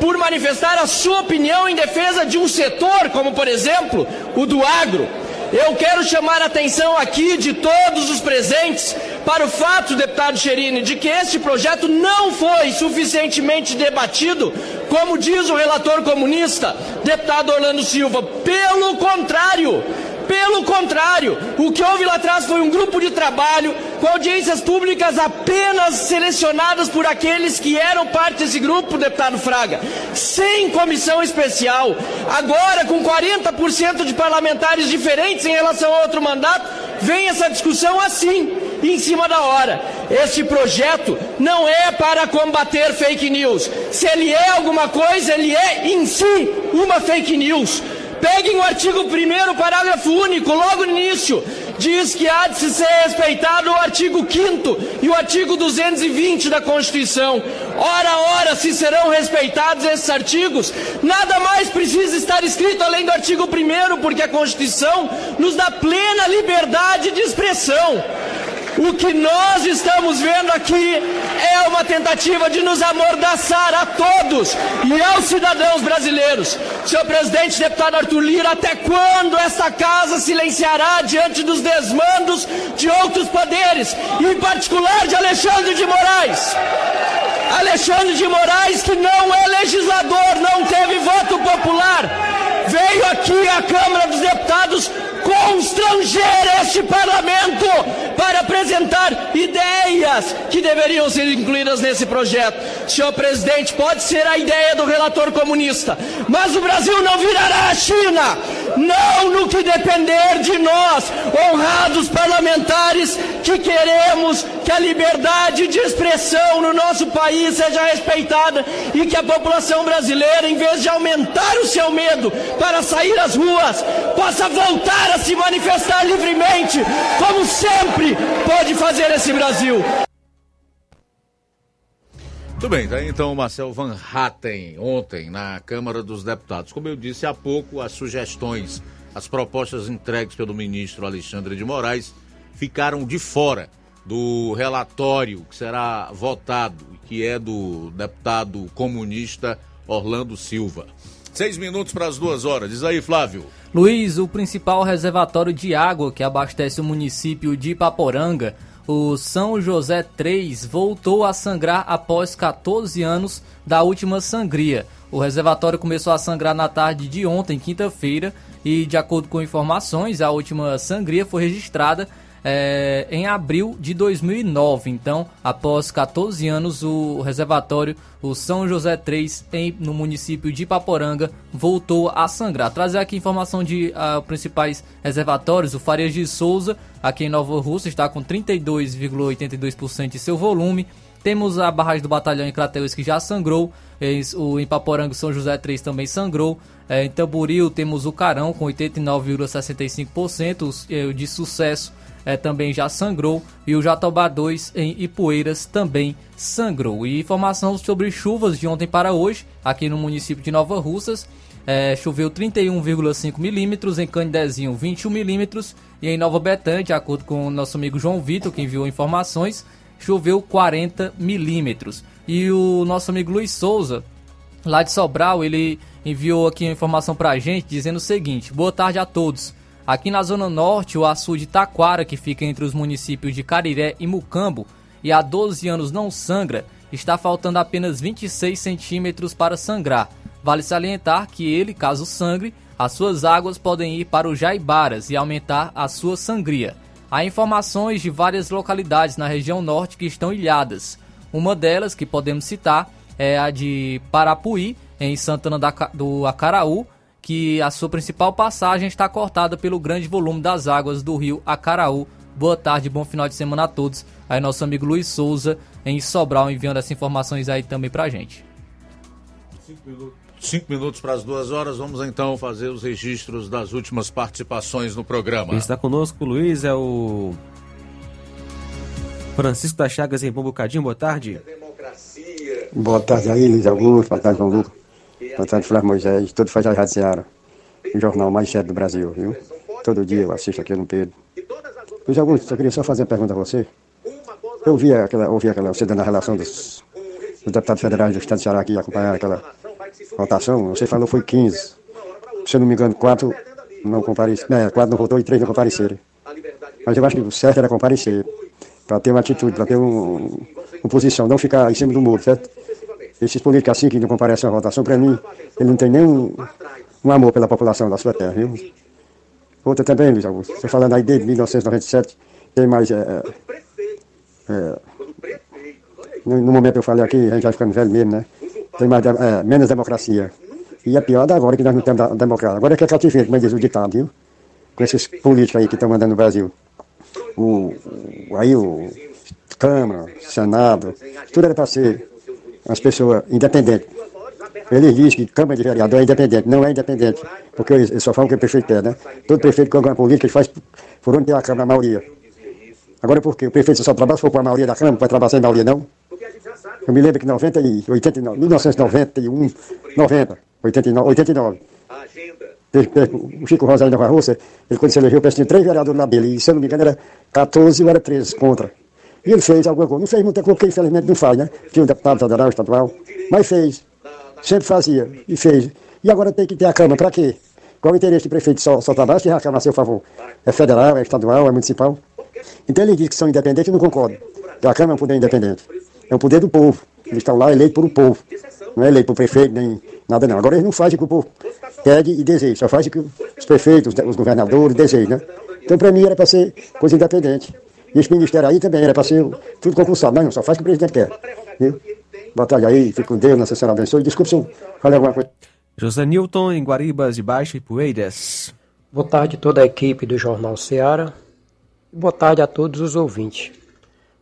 por manifestar a sua opinião em defesa de um setor, como por exemplo o do agro. Eu quero chamar a atenção aqui de todos os presentes para o fato, deputado Cherini, de que este projeto não foi suficientemente debatido, como diz o relator comunista, deputado Orlando Silva. Pelo contrário, pelo contrário, o que houve lá atrás foi um grupo de trabalho com audiências públicas apenas selecionadas por aqueles que eram parte desse grupo, deputado Fraga, sem comissão especial. Agora, com 40% de parlamentares diferentes em relação a outro mandato, vem essa discussão assim, em cima da hora. Este projeto não é para combater fake news. Se ele é alguma coisa, ele é em si uma fake news. Peguem o artigo 1 parágrafo único, logo no início. Diz que há de se ser respeitado o artigo 5 e o artigo 220 da Constituição. Ora, ora, se serão respeitados esses artigos, nada mais precisa estar escrito além do artigo 1, porque a Constituição nos dá plena liberdade de expressão. O que nós estamos vendo aqui é uma tentativa de nos amordaçar a todos e aos cidadãos brasileiros. Senhor presidente, deputado Arthur Lira, até quando essa casa silenciará diante dos desmandos de outros poderes, em particular de Alexandre de Moraes? Alexandre de Moraes, que não é legislador, não teve voto popular, veio aqui à Câmara dos Deputados constranger este parlamento para apresentar ideias que deveriam ser incluídas nesse projeto. Senhor presidente, pode ser a ideia do relator comunista, mas o Brasil não virará a China, não no que depender de nós, honrados parlamentares que queremos que a liberdade de expressão no nosso país seja respeitada e que a população brasileira, em vez de aumentar o seu medo para sair às ruas, possa voltar a se manifestar livremente, como sempre pode fazer esse Brasil. Muito bem, tá aí então o Marcel Van Hatten, ontem, na Câmara dos Deputados. Como eu disse há pouco, as sugestões, as propostas entregues pelo ministro Alexandre de Moraes ficaram de fora do relatório que será votado, que é do deputado comunista Orlando Silva. Seis minutos para as duas horas. Diz aí, Flávio. Luiz, o principal reservatório de água que abastece o município de Ipaporanga o São José 3 voltou a sangrar após 14 anos da última sangria. O reservatório começou a sangrar na tarde de ontem, quinta-feira, e de acordo com informações, a última sangria foi registrada é, em abril de 2009. Então, após 14 anos, o reservatório, o São José 3, em, no município de Paporanga, voltou a sangrar. Trazer aqui informação de uh, principais reservatórios: o Farias de Souza, aqui em Nova Rússia, está com 32,82% de seu volume. Temos a barragem do Batalhão em Crateus que já sangrou. O em Paporanga, São José 3 também sangrou. É, em Tamboril temos o Carão com 89,65% de sucesso é, também já sangrou e o Jatobá 2 em Ipueiras também sangrou. E informação sobre chuvas de ontem para hoje, aqui no município de Nova Russas. É, choveu 31,5 milímetros, em Candezinho 21 milímetros e em Nova Betânia, de acordo com o nosso amigo João Vitor, que enviou informações, choveu 40 milímetros. E o nosso amigo Luiz Souza, lá de Sobral, ele enviou aqui a informação para a gente dizendo o seguinte: Boa tarde a todos. Aqui na Zona Norte, o açude Taquara, que fica entre os municípios de Cariré e Mucambo, e há 12 anos não sangra, está faltando apenas 26 centímetros para sangrar. Vale salientar que ele, caso sangre, as suas águas podem ir para o Jaibaras e aumentar a sua sangria. Há informações de várias localidades na região norte que estão ilhadas. Uma delas, que podemos citar, é a de Parapuí, em Santana do Acaraú, que a sua principal passagem está cortada pelo grande volume das águas do rio Acaraú. Boa tarde, bom final de semana a todos. Aí nosso amigo Luiz Souza em Sobral enviando essas informações aí também pra gente. Cinco minutos, Cinco minutos para as duas horas, vamos então fazer os registros das últimas participações no programa. Quem está conosco, Luiz, é o Francisco das Chagas em Bombocadinho, boa tarde. Boa tarde aí, Luiz Augusto, boa tarde, João Lucas. Antônio Flávio Moisés, todo faz a Rádio Seara, o jornal mais sério do Brasil, viu? Todo dia eu assisto aqui no Pedro. Luiz Augusto, eu queria só fazer uma pergunta a você. Eu ouvi aquela, ouvi aquela, você dando a relação dos, dos deputados federais do Estado de Ceará aqui acompanhar aquela votação. Você falou foi 15. Se eu não me engano, quatro não compareceram. É, quatro não votou e três não compareceram. Mas eu acho que o certo era comparecer. Para ter uma atitude, para ter um, uma posição, não ficar em cima do muro, certo? Esses políticos assim que não comparecem à votação, para mim, ele não tem nenhum um amor pela população da sua terra, viu? Outra também, Luiz Augusto, você falando aí desde 1997, tem mais. É, é, no, no, momento eu falei aqui, a gente vai ficando velho mesmo, né? Tem mais, é, menos democracia. E é pior agora que nós não temos democracia. Agora é que é cativeiro, como diz o ditado, viu? Com esses políticos aí que estão mandando no Brasil. O, o, aí o Câmara, Senado, tudo era para ser as pessoas independentes. Ele diz que Câmara de Vereador é independente. Não é independente, porque eles só falam que o prefeito quer, né? Todo prefeito com alguma política ele faz por onde tem a Câmara, a maioria. Agora por quê? O prefeito só trabalha se for com a maioria da Câmara, vai trabalhar sem maioria, não? Eu me lembro que em 90 e 89, 1991, 90, 89, 89. O Chico Rosário da Rússia, ele quando se elegeu, tinha três vereadores na dele, e se eu não me engano era 14 ou era 13 contra. Ele fez alguma coisa. Não fez muita coisa, porque infelizmente não faz, né? Tinha um deputado federal, estadual, mas fez. Sempre fazia e fez. E agora tem que ter a Câmara, para quê? Qual o interesse do prefeito só, só trabalha se a Câmara a seu favor? É federal, é estadual, é municipal? Então ele diz que são independentes e não concordo. Que a Câmara é um poder independente. É o poder do povo. Eles estão lá eleitos por um povo. Não é eleito por prefeito, nem Nada não. Agora eles não fazem o que o povo pede e deseja, só fazem o que os prefeitos, os governadores desejam, né? Então, para mim, era para ser coisa independente. E esse ministério aí também era para ser tudo concursado. Mas não, só faz o que o presidente quer. Viu? Batalha aí, fica com Deus, Nossa Senhora abençoe. Desculpe se eu falei alguma coisa. José Newton, em Guaribas de Baixo e Poeiras. Boa tarde a toda a equipe do Jornal Ceará. Boa tarde a todos os ouvintes.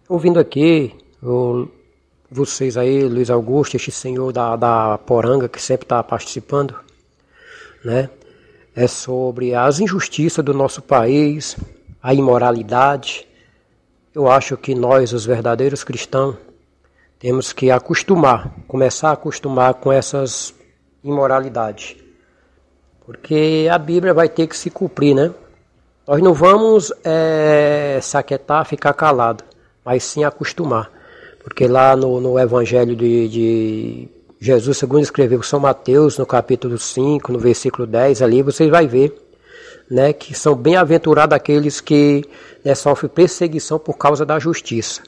Ouvindo aqui, o, vocês aí, Luiz Augusto, este senhor da, da Poranga, que sempre está participando, né? É sobre as injustiças do nosso país, a imoralidade. Eu acho que nós, os verdadeiros cristãos, temos que acostumar, começar a acostumar com essas imoralidades. Porque a Bíblia vai ter que se cumprir, né? Nós não vamos é, se aquietar, ficar calado, mas sim acostumar. Porque lá no, no Evangelho de, de Jesus, segundo escreveu São Mateus, no capítulo 5, no versículo 10, ali vocês vai ver né, que são bem-aventurados aqueles que né, sofrem perseguição por causa da justiça.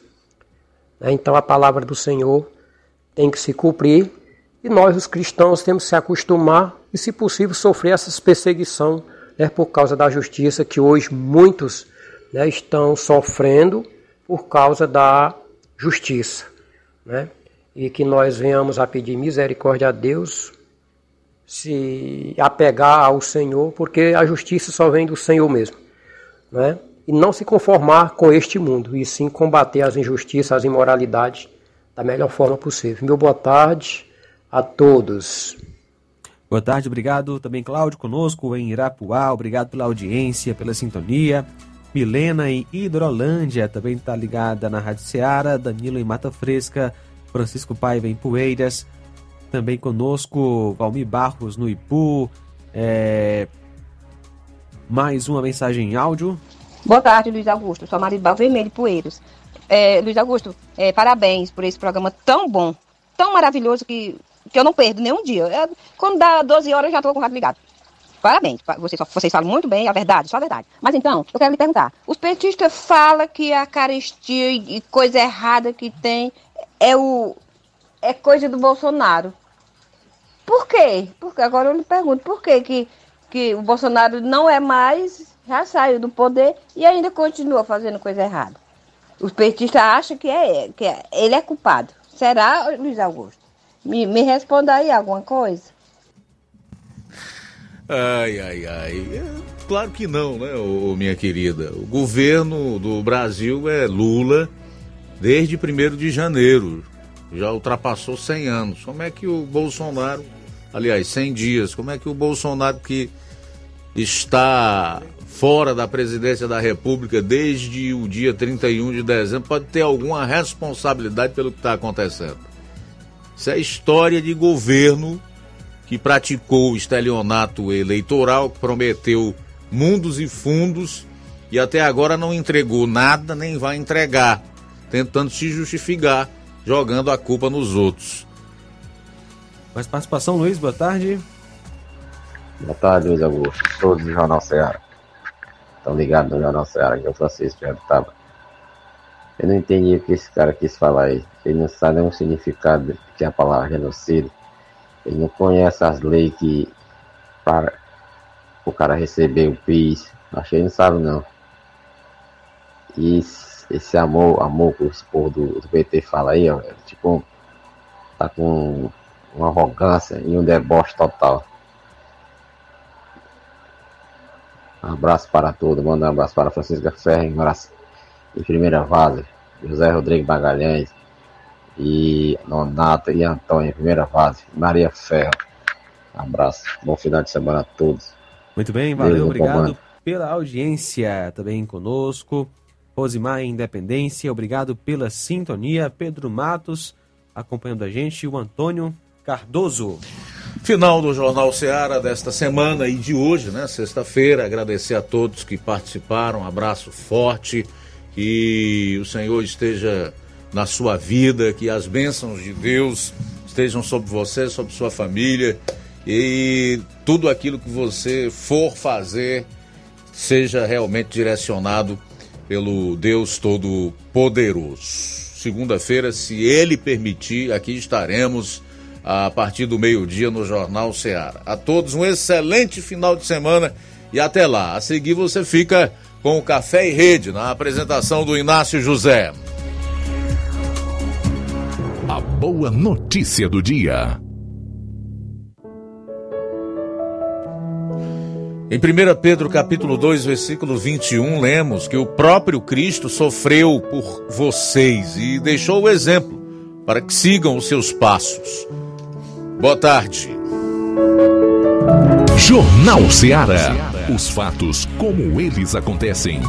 Né, então a palavra do Senhor tem que se cumprir e nós, os cristãos, temos que se acostumar e, se possível, sofrer essas perseguição né, por causa da justiça que hoje muitos né, estão sofrendo por causa da justiça. Né? e que nós venhamos a pedir misericórdia a Deus, se apegar ao Senhor, porque a justiça só vem do Senhor mesmo, né? E não se conformar com este mundo, e sim combater as injustiças, as imoralidades da melhor forma possível. Meu boa tarde a todos. Boa tarde, obrigado também Cláudio conosco em Irapuá, obrigado pela audiência, pela sintonia. Milena em Hidrolândia também está ligada na Rádio Ceará, Danilo em Mata Fresca, Francisco Paiva em Poeiras, também conosco Valmir Barros no Ipu. É... Mais uma mensagem em áudio. Boa tarde, Luiz Augusto. Sou Maribal Vermelho Poeiros. É, Luiz Augusto, é, parabéns por esse programa tão bom, tão maravilhoso que, que eu não perdo nenhum dia. É, quando dá 12 horas eu já estou com o rádio ligado. Parabéns, vocês, vocês falam muito bem, a verdade, só a verdade. Mas então, eu quero lhe perguntar: os petistas falam que a carestia e coisa errada que tem é o é coisa do Bolsonaro. Por quê? Porque agora eu lhe pergunto, por quê que, que o Bolsonaro não é mais, já saiu do poder e ainda continua fazendo coisa errada? Os petistas acham que, é, que é, ele é culpado. Será, Luiz Augusto? Me, me responda aí alguma coisa. Ai, ai, ai. É, claro que não, né, ô, minha querida? O governo do Brasil é Lula desde 1 de janeiro. Já ultrapassou 100 anos. Como é que o Bolsonaro, aliás, 100 dias, como é que o Bolsonaro que está fora da presidência da República desde o dia 31 de dezembro pode ter alguma responsabilidade pelo que está acontecendo? Isso é história de governo que praticou o estelionato eleitoral, que prometeu mundos e fundos e até agora não entregou nada nem vai entregar tentando se justificar, jogando a culpa nos outros. Mais participação, Luiz, boa tarde. Boa tarde, Luiz Augusto. Todos do Jornal Ceará. Estão ligados no Jornal Ceará, que é o Francisco já estava. Eu não entendi o que esse cara quis falar aí. Ele não sabe nenhum significado que é a palavra genocídio. Ele não conhece as leis que para o cara receber o PIS. Acho que ele não sabe não. E esse amor, amor que os povo do, do PT fala aí, ó, tipo, tá com uma arrogância e um deboche total. Um abraço para todos, manda um abraço para Francisca Ferreira em, em primeira vase, José Rodrigues Magalhães e Nonato e Antônio primeira fase, Maria Ferro. Um abraço, bom final de semana a todos. Muito bem, valeu, obrigado pela audiência também conosco. Rosimar Independência, obrigado pela sintonia. Pedro Matos acompanhando a gente o Antônio Cardoso. Final do Jornal Seara desta semana e de hoje, né? Sexta-feira. Agradecer a todos que participaram. Um abraço forte. Que o Senhor esteja na sua vida, que as bênçãos de Deus estejam sobre você, sobre sua família e tudo aquilo que você for fazer seja realmente direcionado pelo Deus Todo-Poderoso. Segunda-feira, se Ele permitir, aqui estaremos a partir do meio-dia no Jornal Ceará. A todos um excelente final de semana e até lá. A seguir você fica com o Café e Rede na apresentação do Inácio José. A boa notícia do dia. Em 1 Pedro capítulo 2, versículo 21, lemos que o próprio Cristo sofreu por vocês e deixou o exemplo para que sigam os seus passos. Boa tarde. Jornal Ceará. Os fatos como eles acontecem.